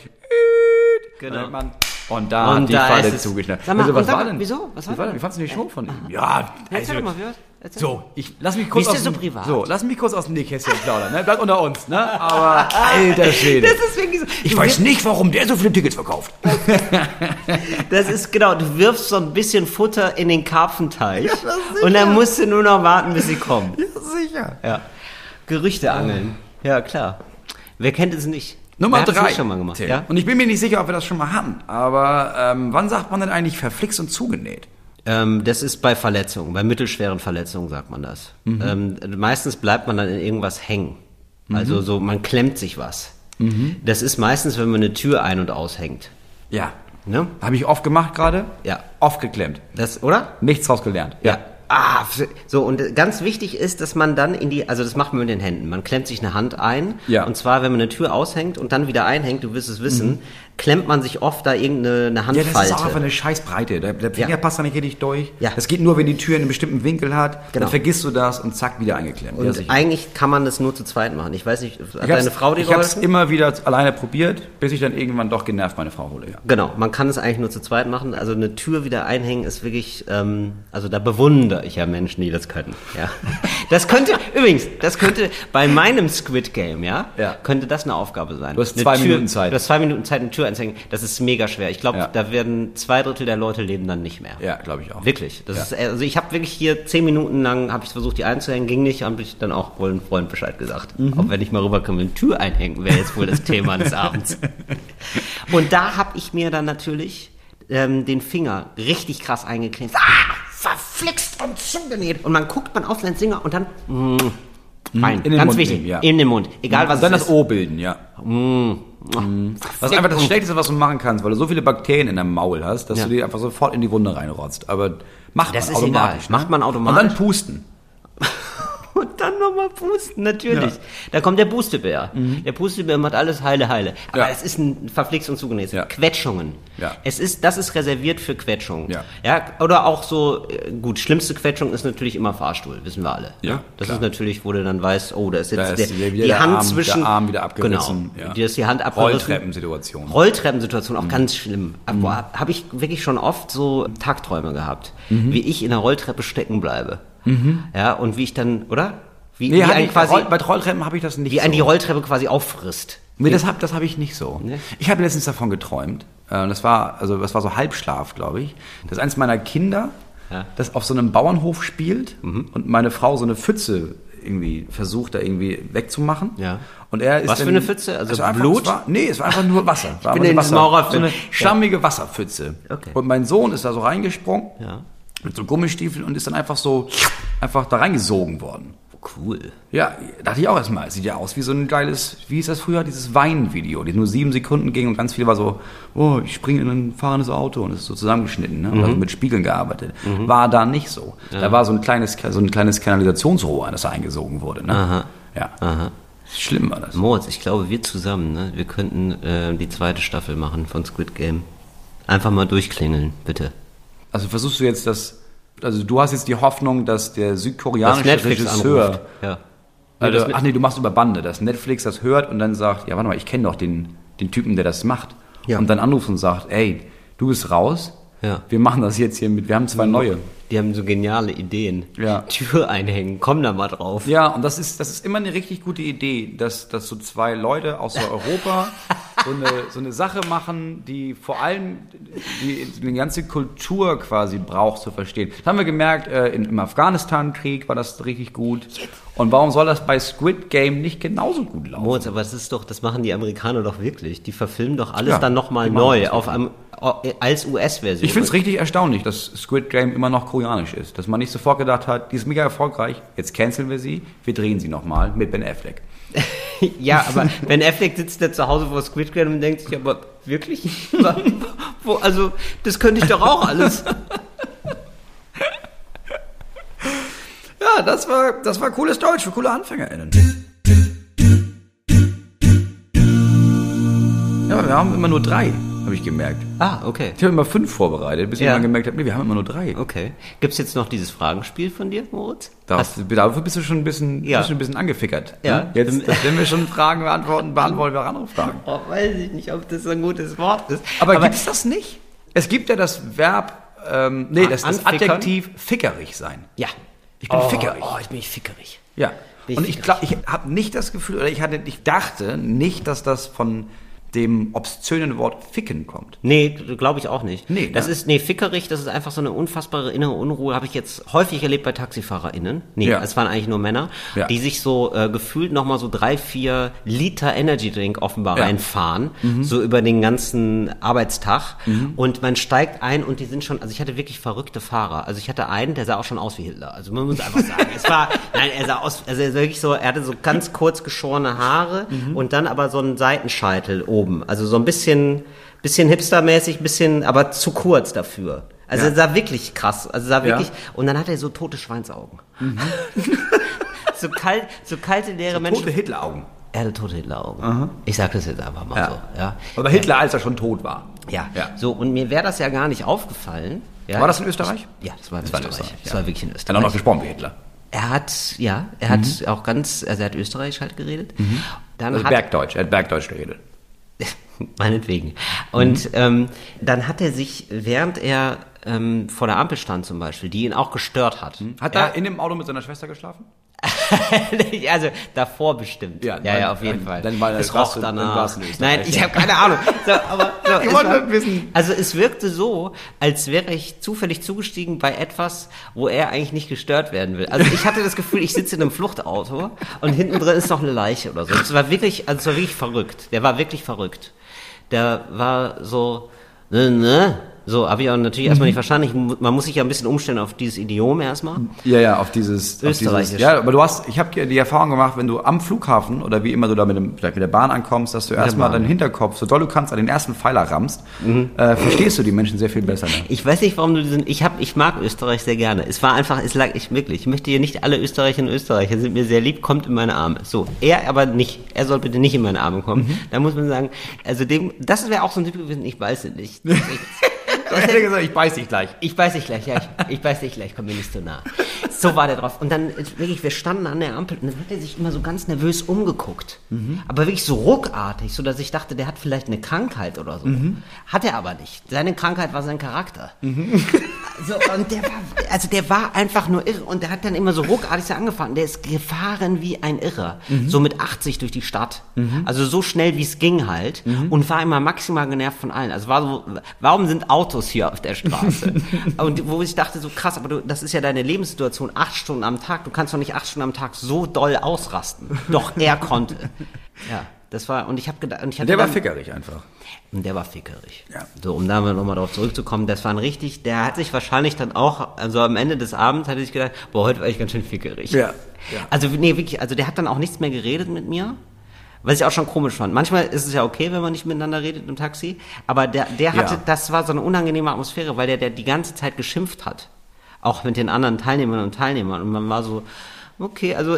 Genau. Und, man, und da Und hat die da Falle ist es. zugeschnallt. Sag mal, Also, was war mal, denn? wieso? Was war denn? wie fandst du die Show von ihm? Ja, Erzähl also, mal? Erzähl. so, ich lass mich kurz aus so privat? so, lass mich kurz aus dem Nähkästchen plaudern, ne? Bleibt unter uns, ne? Aber alter Schwede. Das ist wirklich so. ich weiß nicht, warum der so viele Tickets verkauft. Das ist genau, du wirfst so ein bisschen Futter in den Karpfenteich und dann musst du nur noch warten, bis sie kommen. Sicher. Ja. Gerüchte angeln. Ja, klar. Wer kennt es nicht? Nummer hat's drei. schon mal gemacht, Tim. ja? Und ich bin mir nicht sicher, ob wir das schon mal hatten. Aber ähm, wann sagt man denn eigentlich verflixt und zugenäht? Ähm, das ist bei Verletzungen, bei mittelschweren Verletzungen sagt man das. Ähm, meistens bleibt man dann in irgendwas hängen. Also so, man klemmt sich was. Das ist meistens, wenn man eine Tür ein- und aushängt. Ja. Ne? Habe ich oft gemacht gerade? Ja. Oft geklemmt. Das, oder? Nichts draus gelernt. Ja. Ah, so und ganz wichtig ist, dass man dann in die, also das macht man mit den Händen. Man klemmt sich eine Hand ein. Ja. Und zwar, wenn man eine Tür aushängt und dann wieder einhängt, du wirst es wissen, klemmt man sich oft da irgendeine eine Ja, Handfalte. das ist auch einfach eine Scheißbreite. Der, der Finger Ja. passt da nicht richtig durch. Ja. Das geht nur, wenn die Tür einen bestimmten Winkel hat. Genau. Dann vergisst du das und zack, wieder eingeklemmt. und ja, eigentlich kann man das nur zu zweit machen. Ich weiß nicht, hat ich deine Frau dir ich hab's geholfen? immer wieder alleine probiert, bis ich dann irgendwann doch genervt meine Frau hole. Ja. Genau, man kann es eigentlich nur zu zweit machen. Also eine Tür wieder einhängen ist wirklich, ähm, also da bewundere ich ja Menschen, die das können. Ja, das könnte übrigens, das könnte bei meinem Squid Game, ja, Ja. könnte das eine Aufgabe sein. Du hast Eine zwei Tür, Minuten Zeit. Du hast zwei Minuten Zeit, eine Tür einzuhängen. Das ist mega schwer. Ich glaube, Ja. da werden zwei Drittel der Leute leben dann nicht mehr. Ja, glaube ich auch. Wirklich. Das Ja. ist, also ich habe wirklich hier zehn Minuten lang habe ich versucht, die einzuhängen, ging nicht, habe ich dann auch wohl einem Freund Bescheid gesagt. Mhm. Auch wenn ich mal rüberkomme, eine Tür einhängen wäre jetzt wohl das Thema des Abends. Und da habe ich mir dann natürlich ähm, den Finger richtig krass eingeklemmt. Ah, verflixt und zugenäht. Und man guckt man auf seinen Finger und dann mm, rein. In den Ganz Mund wichtig. nehmen, ja. In den Mund. Egal was und dann es das ist. O bilden, ja. Mhm. Was einfach das Schlechteste, was du machen kannst, weil du so viele Bakterien in deinem Maul hast, dass Ja. du die einfach sofort in die Wunde reinrotzt. Aber macht Das man ist automatisch. egal. Macht man automatisch. Und dann pusten. Und dann nochmal pusten, natürlich. Ja. Mhm. Da kommt der Pustebär. Der Pustebär macht alles heile, heile. Aber Ja. es ist ein verflixt und zugenäht. Ja. Quetschungen. Ja. Es ist, das ist reserviert für Quetschungen. Ja. ja. Oder auch so, äh, gut, schlimmste Quetschung ist natürlich immer Fahrstuhl, wissen wir alle. Ja, ne? Das klar. ist natürlich, wo du dann weißt, oh, da ist jetzt Da ist der, die Hand Arm- zwischen. der Arm wieder abgerissen, Genau. ja. Die ist die Hand abgerissen. Rolltreppensituation. Rolltreppensituation Mhm. auch ganz schlimm. Aber habe ich wirklich schon oft so Tagträume gehabt, Mhm. wie ich in der Rolltreppe stecken bleibe. Ja, und wie ich dann, oder? Wie, Nee, wie, hab ein ich, quasi, bei Rolltreppen habe ich das nicht wie so. ein die Rolltreppe quasi auffrisst. Nee, das habe das hab ich nicht so. Nee? Ich habe letztens davon geträumt. Äh, Das war, also das war so Halbschlaf, glaube ich. Dass eins meiner Kinder, Ja. Mhm. das auf so einem Bauernhof spielt und meine Frau so eine Pfütze irgendwie versucht, da irgendwie wegzumachen. Ja. Und er ist Was für dann- eine Pfütze? Also Es war einfach, Blut? Es war, nee, es war einfach nur Wasser. War bin einfach in Wasser. Horrorfilm. So eine schlammige Wasserpfütze. Okay. Und mein Sohn ist da so reingesprungen. Ja. Mit so Gummistiefeln und ist dann einfach so, einfach da reingesogen worden. Cool. Ja, dachte ich auch erstmal. Es sieht ja aus wie so ein geiles, wie hieß das früher, dieses Weinvideo, das nur sieben Sekunden ging und ganz viel war so, oh, ich springe in ein fahrendes Auto und es ist so zusammengeschnitten, ne? Und also mit Spiegeln gearbeitet. War da nicht so. Da war so ein kleines, so ein kleines Kanalisationsrohr, das da eingesogen wurde, ne? Aha. Ja. Aha. Schlimm war das. Moritz, ich glaube, wir zusammen, ne, wir könnten äh, die zweite Staffel machen von Squid Game. Einfach mal durchklingeln, bitte. Also versuchst du jetzt das, also du hast jetzt die Hoffnung, dass der südkoreanische Netflix Regisseur. Ja. Also, das mit- ach nee, du machst über Bande, dass Netflix das hört und dann sagt, ja, warte mal, ich kenne doch den, den Typen, der das macht. Ja. Und dann anruft und sagt, ey, du bist raus, Ja. wir machen das jetzt hier mit, wir haben zwei neue. Die haben so geniale Ideen. Ja. Tür einhängen, komm da mal drauf. Ja, und das ist, das ist immer eine richtig gute Idee, dass, dass so zwei Leute aus Europa so eine, so eine Sache machen, die vor allem die, die ganze Kultur quasi braucht zu verstehen. Das haben wir gemerkt, äh, in, im Afghanistan-Krieg war das richtig gut. Und warum soll das bei Squid Game nicht genauso gut laufen? Moritz, aber das ist doch, das machen die Amerikaner doch wirklich. Die verfilmen doch alles Ja, dann nochmal neu auf einem, als US-Version. Ich finde es richtig erstaunlich, dass Squid Game immer noch koreanisch ist. Dass man nicht sofort gedacht hat, die ist mega erfolgreich, jetzt canceln wir sie, wir drehen sie nochmal mit Ben Affleck. Ja, aber Ben Affleck sitzt da zu Hause vor Squid Game und denkt sich, aber wirklich? Wo, also, das könnte ich doch auch alles. das war, das war cooles Deutsch für coole AnfängerInnen. Ja, aber wir haben immer nur drei, habe ich gemerkt. Ah, okay. Ich habe immer fünf vorbereitet, bis ich Ja. dann gemerkt habe, nee, wir haben immer nur drei. Okay. Gibt's jetzt noch dieses Fragenspiel von dir, Moritz? Da, Hast, dafür bist du schon ein bisschen, Ja. bist du ein bisschen angefickert. Ja. ne? Jetzt, wenn wir schon Fragen beantworten, beantworten wir auch andere Fragen. oh, weiß ich nicht, ob das ein gutes Wort ist. Aber, gibt's das nicht? Es gibt ja das Verb, ähm, nee, das, das Anfickern? Adjektiv fickerig sein. Ja. Ich bin oh, fickerig. Oh, ich bin fickerig. Ja. Bin Und ich ich glaube, ich habe nicht das Gefühl, oder ich hatte, ich dachte nicht, dass das von dem obszönen Wort ficken kommt. Nee, glaube ich auch nicht. Nee, das ne? ist, nee, fickerig, das ist einfach so eine unfassbare innere Unruhe, habe ich jetzt häufig erlebt bei TaxifahrerInnen. Nee, Ja. es waren eigentlich nur Männer, Ja. die sich so äh, gefühlt nochmal so drei, vier Liter Energy Drink offenbar Ja. Mhm. reinfahren, so über den ganzen Arbeitstag. Und man steigt ein und die sind schon, also ich hatte wirklich verrückte Fahrer. Also ich hatte einen, der sah auch schon aus wie Hitler. Also man muss einfach sagen, es war, nein, er sah aus, also er sah wirklich so, er hatte so ganz kurz geschorene Haare Mhm. und dann aber so einen Seitenscheitel oben. Also so ein bisschen, bisschen hipstermäßig, bisschen, aber zu kurz dafür. Also Ja. er sah wirklich krass. Also sah Ja. wirklich, und dann hat er so tote Schweinsaugen. so kalt, so kalte, leere Menschen. Tote Hitleraugen. Er hatte tote Hitleraugen. Ich sag das jetzt einfach mal Ja. so. Ja. Aber Hitler, als er schon tot war. Ja. Ja. So, und mir wäre das ja gar nicht aufgefallen. Ja. War das in Österreich? Ja, das war in Das war in Österreich. Österreich, Das ja. war wirklich in Er hat auch Österreich. noch gesprochen wie Hitler. Er hat, ja, er hat auch ganz, also er hat Österreichisch halt geredet. Dann Also hat, Bergdeutsch, er hat Bergdeutsch geredet. Meinetwegen. Und ähm, dann hat er sich, während er ähm, vor der Ampel stand zum Beispiel, die ihn auch gestört hat. Hat er in dem Auto mit seiner Schwester geschlafen? also davor bestimmt. Ja, ja, ja auf jeden dann- Fall. dann war- es warst roch danach. Nein, ich habe keine Ahnung. So, aber, so, Ich wollte war- wissen. Also es wirkte so, als wäre ich zufällig zugestiegen bei etwas, wo er eigentlich nicht gestört werden will. Also ich hatte das Gefühl, ich sitze in einem Fluchtauto und hinten drin ist noch eine Leiche oder so. Es war wirklich, also es war wirklich verrückt. Der war wirklich verrückt. Der war so, ne, ne. So, habe ich auch natürlich Mhm. erstmal nicht verstanden. Ich, man muss sich ja ein bisschen umstellen auf dieses Idiom erstmal. Ja, ja, auf dieses, auf Österreichisch. dieses ja, aber du hast, ich habe die Erfahrung gemacht, wenn du am Flughafen oder wie immer du da mit, dem, vielleicht mit der Bahn ankommst, dass du erstmal. Mhm. deinen Hinterkopf, so doll du kannst, an den ersten Pfeiler rammst, äh, verstehst du die Menschen sehr viel besser. Ne? Ich weiß nicht, warum du diesen. Ich hab, ich mag Österreich sehr gerne. Es war einfach, es lag ich wirklich. Ich möchte hier nicht alle Österreicherinnen und Österreicher sind mir sehr lieb, kommt in meine Arme. So, er aber nicht. Er soll bitte nicht in meine Arme kommen. Mhm. Da muss man sagen, also dem, das wäre auch so ein Typ gewesen. Ich beiße nicht. Ich hätte gesagt, ich beiß dich gleich. Ich beiß dich gleich, ja, ich, ich beiß dich gleich, komm mir nicht so nah. So war der drauf. Und dann, äh, wirklich, wir standen an der Ampel und dann hat er sich immer so ganz nervös umgeguckt. Aber wirklich so ruckartig, so dass ich dachte, der hat vielleicht eine Krankheit oder so. Hat er aber nicht. Seine Krankheit war sein Charakter. So, und der war, also der war einfach nur irre und der hat dann immer so ruckartig so angefahren. Der ist gefahren wie ein Irrer. So mit 80 durch die Stadt. Also so schnell wie es ging halt. Und war immer maximal genervt von allen. Also war so, warum sind Autos hier auf der Straße? und wo ich dachte so krass, aber du, das ist ja deine Lebenssituation. Acht Stunden am Tag. Du kannst doch nicht acht Stunden am Tag so doll ausrasten. Doch er konnte. Ja. Das war, und ich habe gedacht, und ich hatte Der war dann- fickerig einfach. und der war fickerig. Ja. So, um da nochmal drauf zurückzukommen, das war ein richtig, der hat sich wahrscheinlich dann auch, also am Ende des Abends hatte ich gedacht, boah, heute war ich ganz schön fickerig. Ja, ja. Also, nee, wirklich, also der hat dann auch nichts mehr geredet mit mir. Was ich auch schon komisch fand. Manchmal ist es ja okay, wenn man nicht miteinander redet im Taxi, aber der, der hatte, Ja. das war so eine unangenehme Atmosphäre, weil der, der die ganze Zeit geschimpft hat. Auch mit den anderen Teilnehmern und Teilnehmern. Und man war so, okay, also,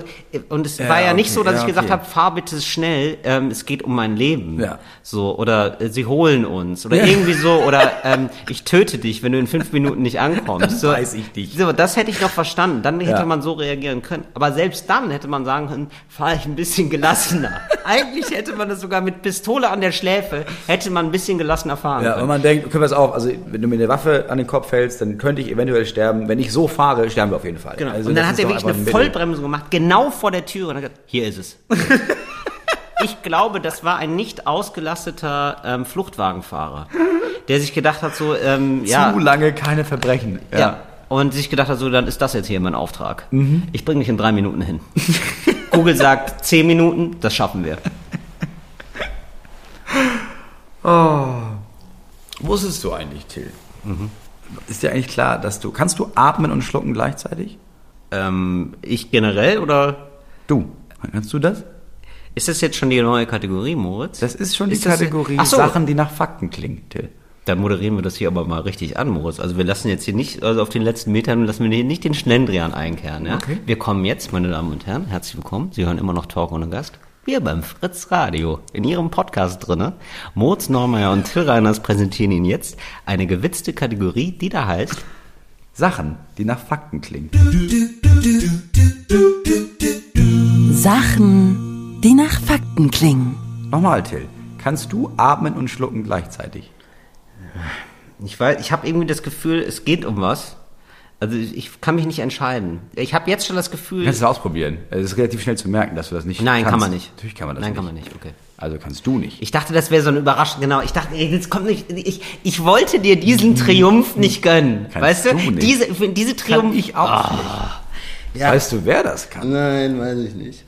und es Ja, war ja nicht okay, so, dass ja, ich gesagt okay. habe, fahr bitte schnell, ähm, es geht um mein Leben. Ja. So, oder äh, sie holen uns, oder irgendwie so, oder ähm, ich töte dich, wenn du in fünf Minuten nicht ankommst. Dann so, weiß ich dich. So, das hätte ich noch verstanden. Dann hätte man so reagieren können. Aber selbst dann hätte man sagen können, fahre ich ein bisschen gelassener. Eigentlich hätte man das sogar mit Pistole an der Schläfe, hätte man ein bisschen gelassener fahren Ja, können. und man denkt, können wir es auch, also wenn du mir eine Waffe an den Kopf hältst, dann könnte ich eventuell sterben. Wenn ich so fahre, sterben wir auf jeden Fall. Genau. Also und dann das hat er wirklich eine ein Vollbremsung gemacht, genau vor der Tür und hat gesagt, hier ist es. ich glaube, das war ein nicht ausgelasteter ähm, Fluchtwagenfahrer, der sich gedacht hat, so, ähm, ja, Zu lange keine Verbrechen. ja. Und sich gedacht hat, so, dann ist das jetzt hier mein Auftrag. Mhm. Ich bringe dich in drei Minuten hin. Google sagt zehn Minuten, das schaffen wir. Wusstest du eigentlich, Till? Ist dir eigentlich klar, dass du, kannst du atmen und schlucken gleichzeitig? Ähm, ich generell oder Du. Kannst du das? ist das jetzt schon die neue Kategorie, Moritz? Das ist schon die Ist Kategorie so. Sachen, die nach Fakten klingen, Till. Dann moderieren wir das hier aber mal richtig an, Moritz. Also wir lassen jetzt hier nicht, also auf den letzten Metern lassen wir hier nicht den Schnellendrehern einkehren. Ja? Okay. Wir kommen jetzt, meine Damen und Herren, herzlich willkommen. Sie hören immer noch Talk ohne Gast. Wir beim Fritz Radio, in Ihrem Podcast drinne. Moritz Neumeier und Till Reiners präsentieren Ihnen jetzt eine gewitzte Kategorie, die da heißt Sachen, die nach Fakten klingen. Sachen, die nach Fakten klingen. Nochmal, Till. Kannst du atmen und schlucken gleichzeitig? Ich weiß, ich habe irgendwie das Gefühl, es geht um was. Also ich, kann mich nicht entscheiden. Ich habe jetzt schon das Gefühl. Kannst du es ausprobieren? Es ist relativ schnell zu merken, dass du das nicht Nein, kannst. kann man nicht. Natürlich kann man das Nein, nicht. kann man nicht. Okay. Also kannst du nicht. Ich dachte, das wäre so eine Überraschung. Genau, ich dachte, jetzt kommt nicht. Ich, ich wollte dir diesen Triumph nicht gönnen. Kannst weißt du? du nicht. Diese, diese Triumph. Kann ich auch nicht. Ja. Weißt du, wer das kann? Nein, weiß ich nicht.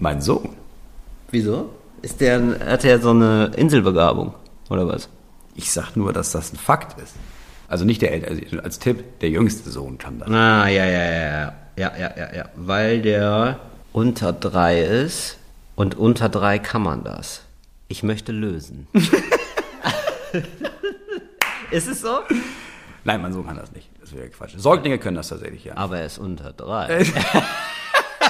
Mein Sohn. Wieso? Ist der, hat der so eine Inselbegabung? Oder was? Ich sag nur, dass das ein Fakt ist. Also nicht der Ältere, also als Tipp, der jüngste Sohn kann das. Ah, ja, ja, ja, ja. Ja, ja, ja, ja. Weil der unter drei ist und unter drei kann man das. Ich möchte lösen. ist es so? Nein, mein Sohn kann das nicht. Das wäre Quatsch. Säuglinge können das tatsächlich, ja. Aber er ist unter drei.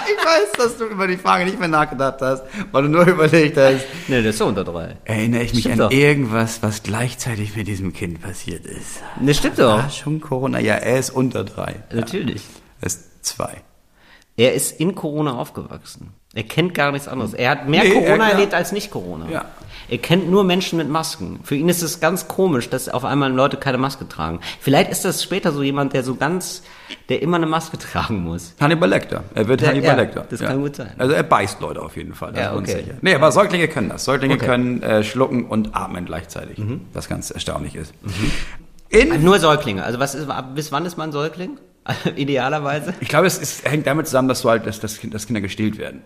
Ich weiß, dass du über die Frage nicht mehr nachgedacht hast, weil du nur überlegt hast. Ne, der ist unter drei. Erinnere ich mich Stimmt an doch. irgendwas, was gleichzeitig mit diesem Kind passiert ist? Ne, stimmt doch. Ah, schon Corona? Ja, er ist unter drei. Natürlich. Er ist zwei. Er ist in Corona aufgewachsen. Er kennt gar nichts anderes. Er hat mehr Nee, Corona er- ja. erlebt als nicht Corona. Ja. Er kennt nur Menschen mit Masken. Für ihn ist es ganz komisch, dass auf einmal Leute keine Maske tragen. Vielleicht ist das später so jemand, der so ganz, der immer eine Maske tragen muss. Hannibal Lecter. Er wird Ja, Hannibal ja, Lecter. das kann gut sein. Also er beißt Leute auf jeden Fall. Das Ja, ist okay. sicher. Nee, aber Säuglinge können das. Säuglinge Okay. können äh, schlucken und atmen gleichzeitig. Was ganz erstaunlich ist. Mhm. In, Nur Säuglinge. Also was ist, bis wann ist man Säugling? Idealerweise. ich glaube, es ist, hängt damit zusammen, dass du halt, dass, dass Kinder gestillt werden.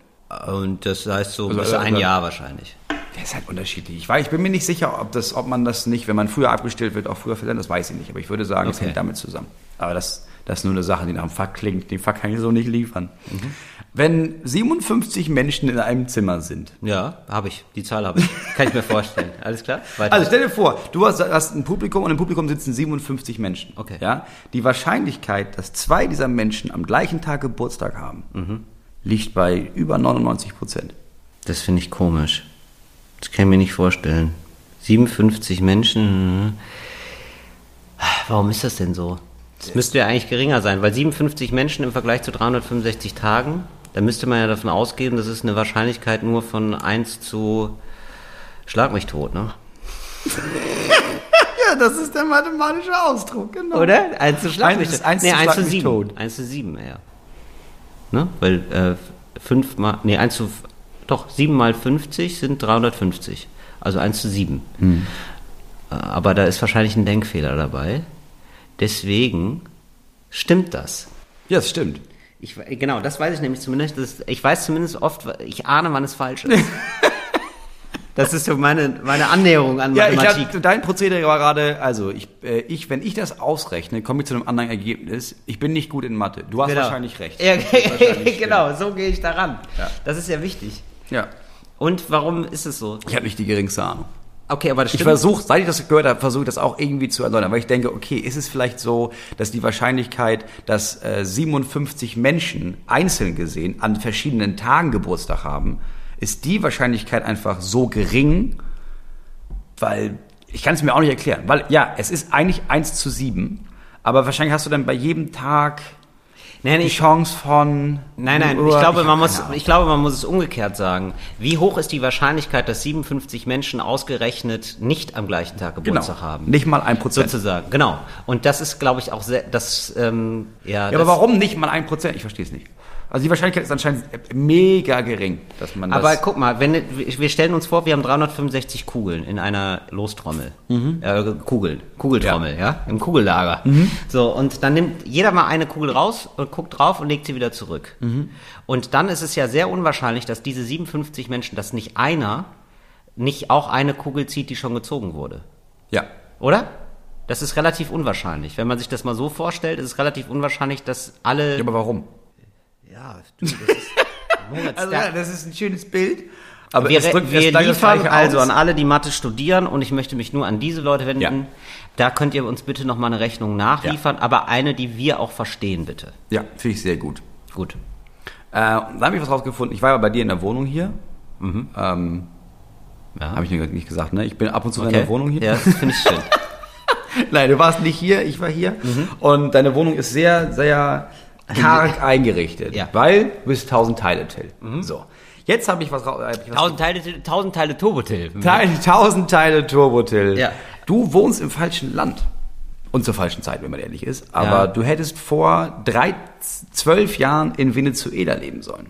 Und das heißt so Also, bis äh, ein Jahr wahrscheinlich. Das ist halt unterschiedlich. Ich, weiß, ich bin mir nicht sicher, ob, das, ob man das nicht, wenn man früher abgestillt wird, auch früher verlernt. Das weiß ich nicht. Aber ich würde sagen, es Okay. hängt damit zusammen. Aber das, das ist nur eine Sache, die nach dem Fakt klingt. Den Fakt kann ich so nicht liefern. Mhm. Wenn 57 Menschen in einem Zimmer sind, Ja, habe ich. Die Zahl habe ich. Kann ich mir vorstellen. Alles klar? Weiter. Also stell dir vor, du hast, hast ein Publikum und im Publikum sitzen 57 Menschen. Okay. Ja? Die Wahrscheinlichkeit, dass zwei dieser Menschen am gleichen Tag Geburtstag haben, Mhm. Liegt bei über 99 Prozent. Das finde ich komisch. Das kann ich mir nicht vorstellen. 57 Menschen. Warum ist das denn so? Das müsste ja eigentlich geringer sein, weil 57 Menschen im Vergleich zu 365 Tagen, da müsste man ja davon ausgehen, das ist eine Wahrscheinlichkeit nur von 1 zu Schlag mich tot, ne? Ja, das ist der mathematische Ausdruck, genau. Oder? 1 zu Schlag Eins mich tot. eins nee, zu 1 Schlag zu mich 7. tot. 1 zu 7, ja. Ne? Weil äh, 5 mal, nee, 1 zu, doch, 7 mal 50 sind 350. Also 1 zu 7. Hm. Äh, Aber da ist wahrscheinlich ein Denkfehler dabei. Deswegen stimmt das. Ja, das stimmt. Ich, we- genau, das weiß ich nämlich zumindest. Ich weiß zumindest oft, ich ahne, wann es falsch ist. das ist so meine, meine Annäherung an Ja, ich Mathematik. hab, dein Prozedere war gerade, also ich, äh, ich, wenn ich das ausrechne, komme ich zu einem anderen Ergebnis. Ich bin nicht gut in Mathe. Du hast Genau. wahrscheinlich recht. Ja, wahrscheinlich genau, so gehe ich daran. Ja. Das ist ja wichtig. Ja. Und warum ist es so? Ich habe nicht die geringste Ahnung. Okay, aber das Ich stimmt. versuche, seit ich das gehört habe, versuche ich das auch irgendwie zu erläutern, weil ich denke, okay, ist es vielleicht so, dass die Wahrscheinlichkeit, dass äh, 57 Menschen einzeln gesehen an verschiedenen Tagen Geburtstag haben, ist die Wahrscheinlichkeit einfach so gering, weil ich kann es mir auch nicht erklären, weil ja, es ist eigentlich 1 zu 7, aber wahrscheinlich hast du dann bei jedem Tag Nein, die ich, Chance von nein, nein, Uhr- ich glaube, hab man muss, Ahnung. ich glaube, man muss es umgekehrt sagen. Wie hoch ist die Wahrscheinlichkeit, dass 57 Menschen ausgerechnet nicht am gleichen Tag Geburtstag genau, haben? nicht mal ein Prozent. Sozusagen, genau. Und das ist, glaube ich, auch sehr, das, ähm, ja, Ja, das, aber warum nicht mal ein Prozent? Ich verstehe es nicht. Also die Wahrscheinlichkeit ist anscheinend mega gering, dass man das... Aber guck mal, wenn wir stellen uns vor, wir haben 365 Kugeln in einer Lostrommel. Äh, Kugeln, Kugeltrommel, ja. Im Kugellager. So, und dann nimmt jeder mal eine Kugel raus und guckt drauf und legt sie wieder zurück. Und dann ist es ja sehr unwahrscheinlich, dass diese 57 Menschen, dass nicht einer nicht auch eine Kugel zieht, die schon gezogen wurde. ja. Oder? Das ist relativ unwahrscheinlich. Wenn man sich das mal so vorstellt, ist es relativ unwahrscheinlich, dass alle. Ja, aber warum? Ja, du, das ist, Moritz, Also da- ja, das ist ein schönes Bild. Aber wir es drückt wir liefern also aus. an alle, die Mathe studieren, und ich möchte mich nur an diese Leute wenden. Ja. Da könnt ihr uns bitte nochmal eine Rechnung nachliefern, aber eine, die wir auch verstehen, bitte. Ja, finde ich sehr gut. Gut. Äh, da habe ich was rausgefunden. Ich war ja bei dir in der Wohnung hier. Ähm, Ja. habe ich mir nicht gesagt, ne? Ich bin ab und zu in okay. deiner Wohnung hier. Ja, das finde ich schön. Nein, du warst nicht hier, ich war hier. Und deine Wohnung ist sehr, sehr karg eingerichtet. Ja. Weil du bist 1000 Teile, Till. So. Jetzt habe ich was raus. Was tausend Teile, tausend Teile Turbotil. Teil, 1000 Teile Turbo, Till. Ja. Du wohnst im falschen Land. Und zur falschen Zeit, wenn man ehrlich ist. Aber Ja. du hättest vor drei, zwölf Jahren in Venezuela leben sollen.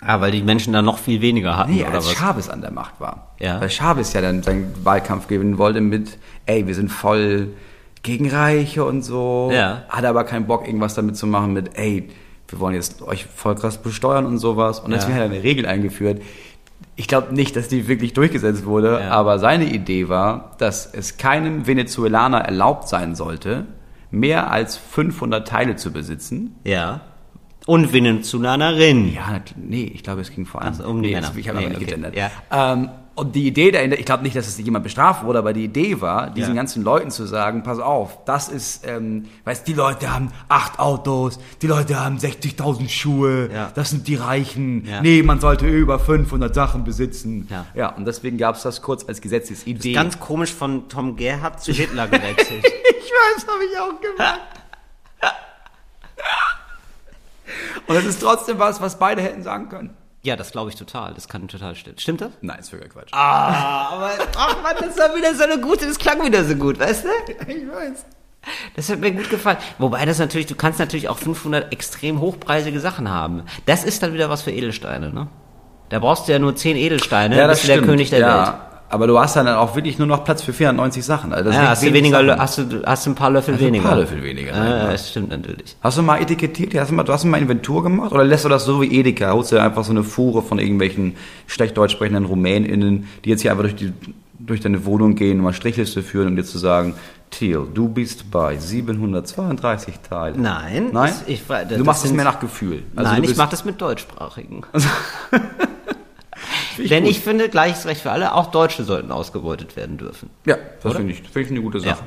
Ah, weil die Menschen da noch viel weniger hatten, Nee, oder als was? Chavez an der Macht war. Ja. Weil Chavez ja dann seinen Wahlkampf gewinnen wollte mit, ey, wir sind voll gegen Reiche und so. Ja. Hatte aber keinen Bock, irgendwas damit zu machen mit, ey, wir wollen jetzt euch voll krass besteuern und sowas. Und deswegen Ja. hat er eine Regel eingeführt. Ich glaube nicht, dass die wirklich durchgesetzt wurde, Ja. aber seine Idee war, dass es keinem Venezuelaner erlaubt sein sollte, mehr als 500 Teile zu besitzen. Ja. Und Venezuelanerin. Ja, nee, ich glaube, es ging vor allem Ach so, um die nee, Männer. Ich habe Nee, okay, gegendert. ja. Ähm, und die Idee dahinter, ich glaube nicht, dass es jemand bestraft wurde, aber die Idee war, diesen Ja. ganzen Leuten zu sagen, pass auf, das ist, ähm, weißt, die Leute haben acht Autos, die Leute haben 60.000 Schuhe, Ja. das sind die Reichen. Ja. Nee, man sollte über 500 Sachen besitzen. Ja. ja und deswegen gab es das kurz als Gesetzesidee. Ganz komisch von Tom Gerhardt zu Hitler gewechselt. ich weiß, habe ich auch gemacht. und es ist trotzdem was, was beide hätten sagen können. Ja, das glaube ich total. Das kann total stimmen. Stimmt das? Nein, ist völliger Quatsch. Ah, aber ach Mann, das war wieder so eine gute, das klang wieder so gut, weißt du? Ich weiß. Das hat mir gut gefallen. Wobei das natürlich, du kannst natürlich auch 500 extrem hochpreisige Sachen haben. Das ist dann wieder was für Edelsteine, ne? Da brauchst du ja nur 10 Edelsteine, bist du der König der ja, Welt. Aber du hast dann auch wirklich nur noch Platz für 490 Sachen. Also Ja, hast du wenig weniger, Sachen. hast du, hast du ein paar Löffel Hast du ein weniger. paar Löffel weniger, Ja, das stimmt natürlich. Hast du mal etikettiert? Hast du mal, du hast mal Inventur gemacht? Oder lässt du das so wie Edeka? Holst du einfach so eine Fuhre von irgendwelchen schlecht deutsch sprechenden RumänInnen, die jetzt hier einfach durch, die, durch deine Wohnung gehen und mal Strichliste führen, um dir zu sagen, Thiel, du bist bei 732 Teilen. Nein, Nein? ich das du machst es mehr nach Gefühl. Also Nein, ich mache das mit Deutschsprachigen. Finde Denn gut. ich finde, gleiches Recht für alle, auch Deutsche sollten ausgebeutet werden dürfen. Ja, das finde ich, finde ich eine gute Sache.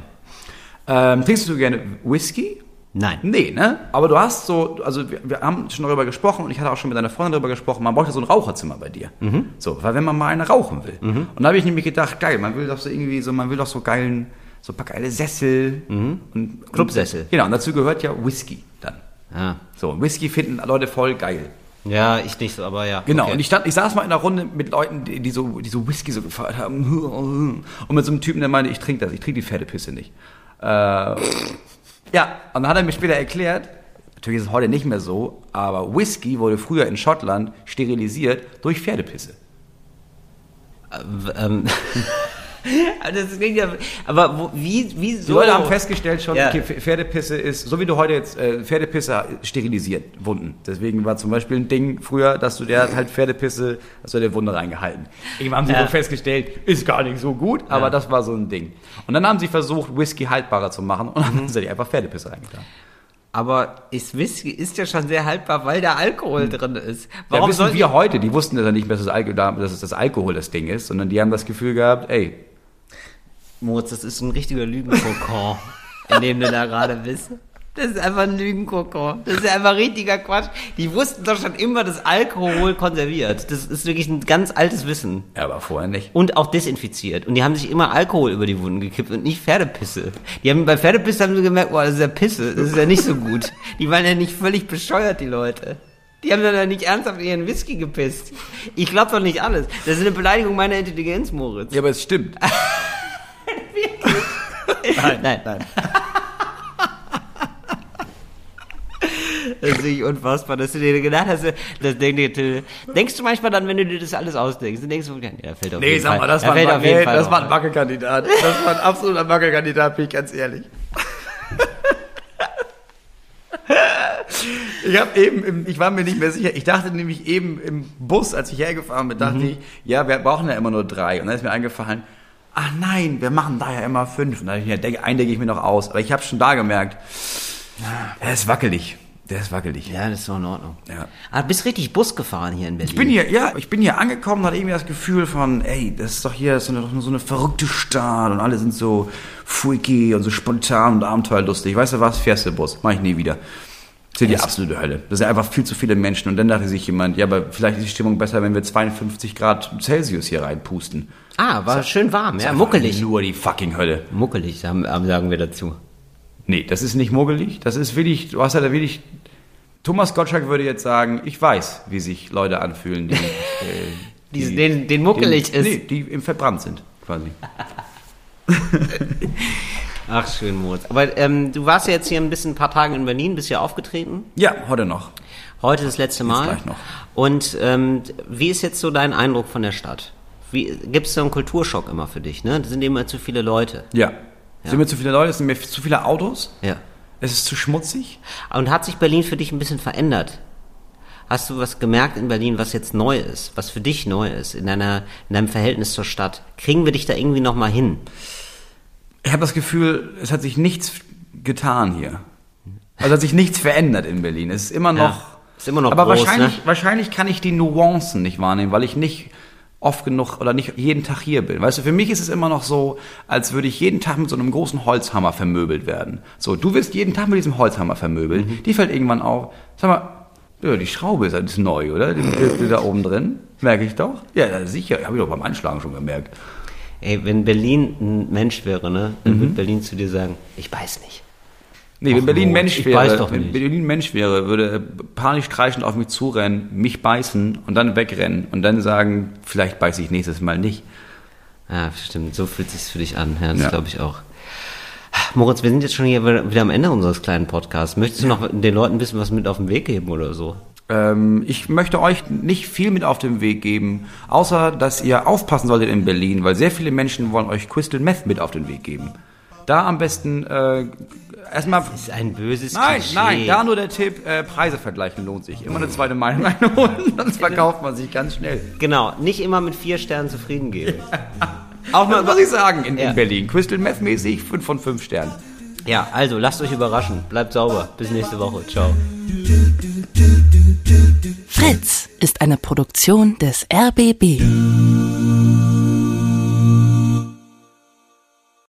Ähm, trinkst du gerne Whisky? Nein. Nee, ne? Aber du hast so, also wir, wir haben schon darüber gesprochen und ich hatte auch schon mit deiner Freundin darüber gesprochen, man bräuchte so ein Raucherzimmer bei dir. So, weil wenn man mal eine rauchen will. Und da habe ich nämlich gedacht, geil, man will doch so irgendwie so, man will doch so geilen, so ein paar geile Sessel. Und, Clubsessel. Und, genau, und dazu gehört ja Whisky dann. Ja. So, Whisky finden Leute voll geil. Ja, ich nicht aber ja. Genau, okay. und ich, stand, ich saß mal in einer Runde mit Leuten, die, die, so, die so Whisky so gefeiert haben. Und mit so einem Typen, der meinte, ich trinke das, ich trinke die Pferdepisse nicht. Äh, ja, und dann hat er mir später erklärt, natürlich ist es heute nicht mehr so, aber Whisky wurde früher in Schottland sterilisiert durch Pferdepisse. ähm, das klingt ja, aber wo, wie, wie Die so? Leute haben festgestellt schon, Ja. okay, Pferdepisse ist, so wie du heute jetzt, äh, Pferdepisse sterilisiert Wunden. Deswegen war zum Beispiel ein Ding früher, dass du der halt Pferdepisse, hast du der Wunde reingehalten. Irgendwann haben sie Ja. wohl festgestellt, ist gar nicht so gut, aber das war so ein Ding. Und dann haben sie versucht, Whisky haltbarer zu machen und dann haben sie einfach Pferdepisse reingetan. Aber ist Whisky ist ja schon sehr haltbar, weil da Alkohol drin ist. Warum ja, wissen wir heute, die wussten ja nicht, dass Alko dass es das Alkohol das Ding ist, sondern die haben das Gefühl gehabt, ey, Moritz, das ist ein richtiger Lügenkokon, in dem du da gerade bist. Das ist einfach ein Lügenkokon. Das ist einfach richtiger Quatsch. Die wussten doch schon immer, dass Alkohol konserviert. Das ist wirklich ein ganz altes Wissen. ja, aber vorher nicht. Und auch desinfiziert. Und die haben sich immer Alkohol über die Wunden gekippt und nicht Pferdepisse. Die haben bei Pferdepisse haben sie gemerkt, boah, das ist ja Pisse. Das ist ja nicht so gut. Die waren ja nicht völlig bescheuert, die Leute. Die haben dann ja nicht ernsthaft in ihren Whisky gepisst. Ich glaube doch nicht alles. Das ist eine Beleidigung meiner Intelligenz, Moritz. Ja, aber es stimmt. Nein, nein, nein. Das ist nicht unfassbar, dass du dir gedacht hast, das denk, denkst du manchmal dann, wenn du dir das alles ausdenkst, dann denkst du, ja, fällt auf Nee, jeden sag Fall. mal, das, da war, fällt ein, auf jeden Fall das war ein Wackelkandidat. Das war ein absoluter Wackelkandidat, bin ich ganz ehrlich. Ich habe eben, im, ich war mir nicht mehr sicher. Ich dachte nämlich eben im Bus, als ich hergefahren bin, dachte ich, ja, wir brauchen ja immer nur drei. Und dann ist mir eingefallen, ach nein, wir machen da ja immer fünf. Und dann habe ich mir, gedacht, einen denke ich mir noch aus. Aber ich habe schon da gemerkt, er ist wackelig. Der ist wackelig. Ja, das ist doch in Ordnung. Ja. Ah, du bist richtig Bus gefahren hier in Berlin. Ich bin hier, ja, ich bin hier angekommen, hatte irgendwie das Gefühl von, ey, das ist doch hier so eine, doch nur so eine verrückte Stadt und alle sind so freaky und so spontan und abenteuerlustig. Weißt du was? Fährst du Bus. Mach ich nie wieder. Das ist die absolute Hölle. Das sind einfach viel zu viele Menschen. Und dann dachte sich jemand, ja, aber vielleicht ist die Stimmung besser, wenn wir 52 Grad Celsius hier reinpusten. Ah, war schön warm, ja, muckelig. Nur die fucking Hölle. Muckelig, sagen, wir dazu. Nee, das ist nicht muggelig. Das ist wirklich, du hast ja da wirklich, Thomas Gottschalk würde jetzt sagen, ich weiß, wie sich Leute anfühlen, die, äh, Die- denen- denen muckelig ist. Nee, die im verbrannt sind, quasi. Ach, schön, Moritz. Aber ähm, du warst ja jetzt hier ein bisschen ein paar Tage in Berlin, bist ja aufgetreten. Ja, heute noch. Heute das letzte Mal. gleich noch. Und ähm, wie ist jetzt so dein Eindruck von der Stadt? Wie gibt es so einen Kulturschock immer für dich? Ne, da sind immer zu viele Leute. Ja. Es sind mir zu viele Leute, es sind mir zu viele Autos, Ja. es ist zu schmutzig. Und hat sich Berlin für dich ein bisschen verändert? Hast du was gemerkt in Berlin, was jetzt neu ist, was für dich neu ist, in, deiner, in deinem Verhältnis zur Stadt? Kriegen wir dich da irgendwie nochmal hin? Ich habe das Gefühl, es hat sich nichts getan hier. Also hat sich nichts verändert in Berlin. Es ist immer noch. ist immer noch Aber groß, wahrscheinlich, ne? wahrscheinlich kann ich die Nuancen nicht wahrnehmen, weil ich nicht oft genug oder nicht jeden Tag hier bin. Weißt du, für mich ist es immer noch so, als würde ich jeden Tag mit so einem großen Holzhammer vermöbelt werden. So, du wirst jeden Tag mit diesem Holzhammer vermöbelt. Mhm. Die fällt irgendwann auf. Sag mal, ja, die Schraube ist, ist neu, oder? Die, die, da oben drin. Merke ich doch. Ja, sicher. Habe ich doch beim Einschlagen schon gemerkt. Ey, wenn Berlin ein Mensch wäre, ne, dann Mhm. würde Berlin zu dir sagen, ich weiß nicht. Nee, wenn Ach, Berlin Mensch wäre, wenn. Berlin Mensch wäre, würde panisch kreischend auf mich zurennen, mich beißen und dann wegrennen und dann sagen, vielleicht beiße ich nächstes Mal nicht. Ja, stimmt, so fühlt sich's für dich an. Ja, das Ja. glaube ich auch. Moritz, wir sind jetzt schon hier wieder am Ende unseres kleinen Podcasts. Möchtest du noch den Leuten ein bisschen was mit auf den Weg geben oder so? Ähm, ich möchte euch nicht viel mit auf den Weg geben, außer dass ihr aufpassen solltet in Berlin, weil sehr viele Menschen wollen euch Crystal Meth mit auf den Weg geben. Da am besten äh, erstmal. Das ist ein böses Nein, Klischee. nein, da nur der Tipp, äh, Preise vergleichen lohnt sich. Immer eine zweite Meinung einholen, sonst verkauft man sich ganz schnell. Genau, nicht immer mit vier Sternen zufrieden geben. Auch mal, muss ich sagen, in, Ja. in Berlin. Crystal Meth mäßig 5 von 5 Sternen. Ja, also lasst euch überraschen. Bleibt sauber. Bis nächste Woche. Ciao. Fritz ist eine Produktion des RBB.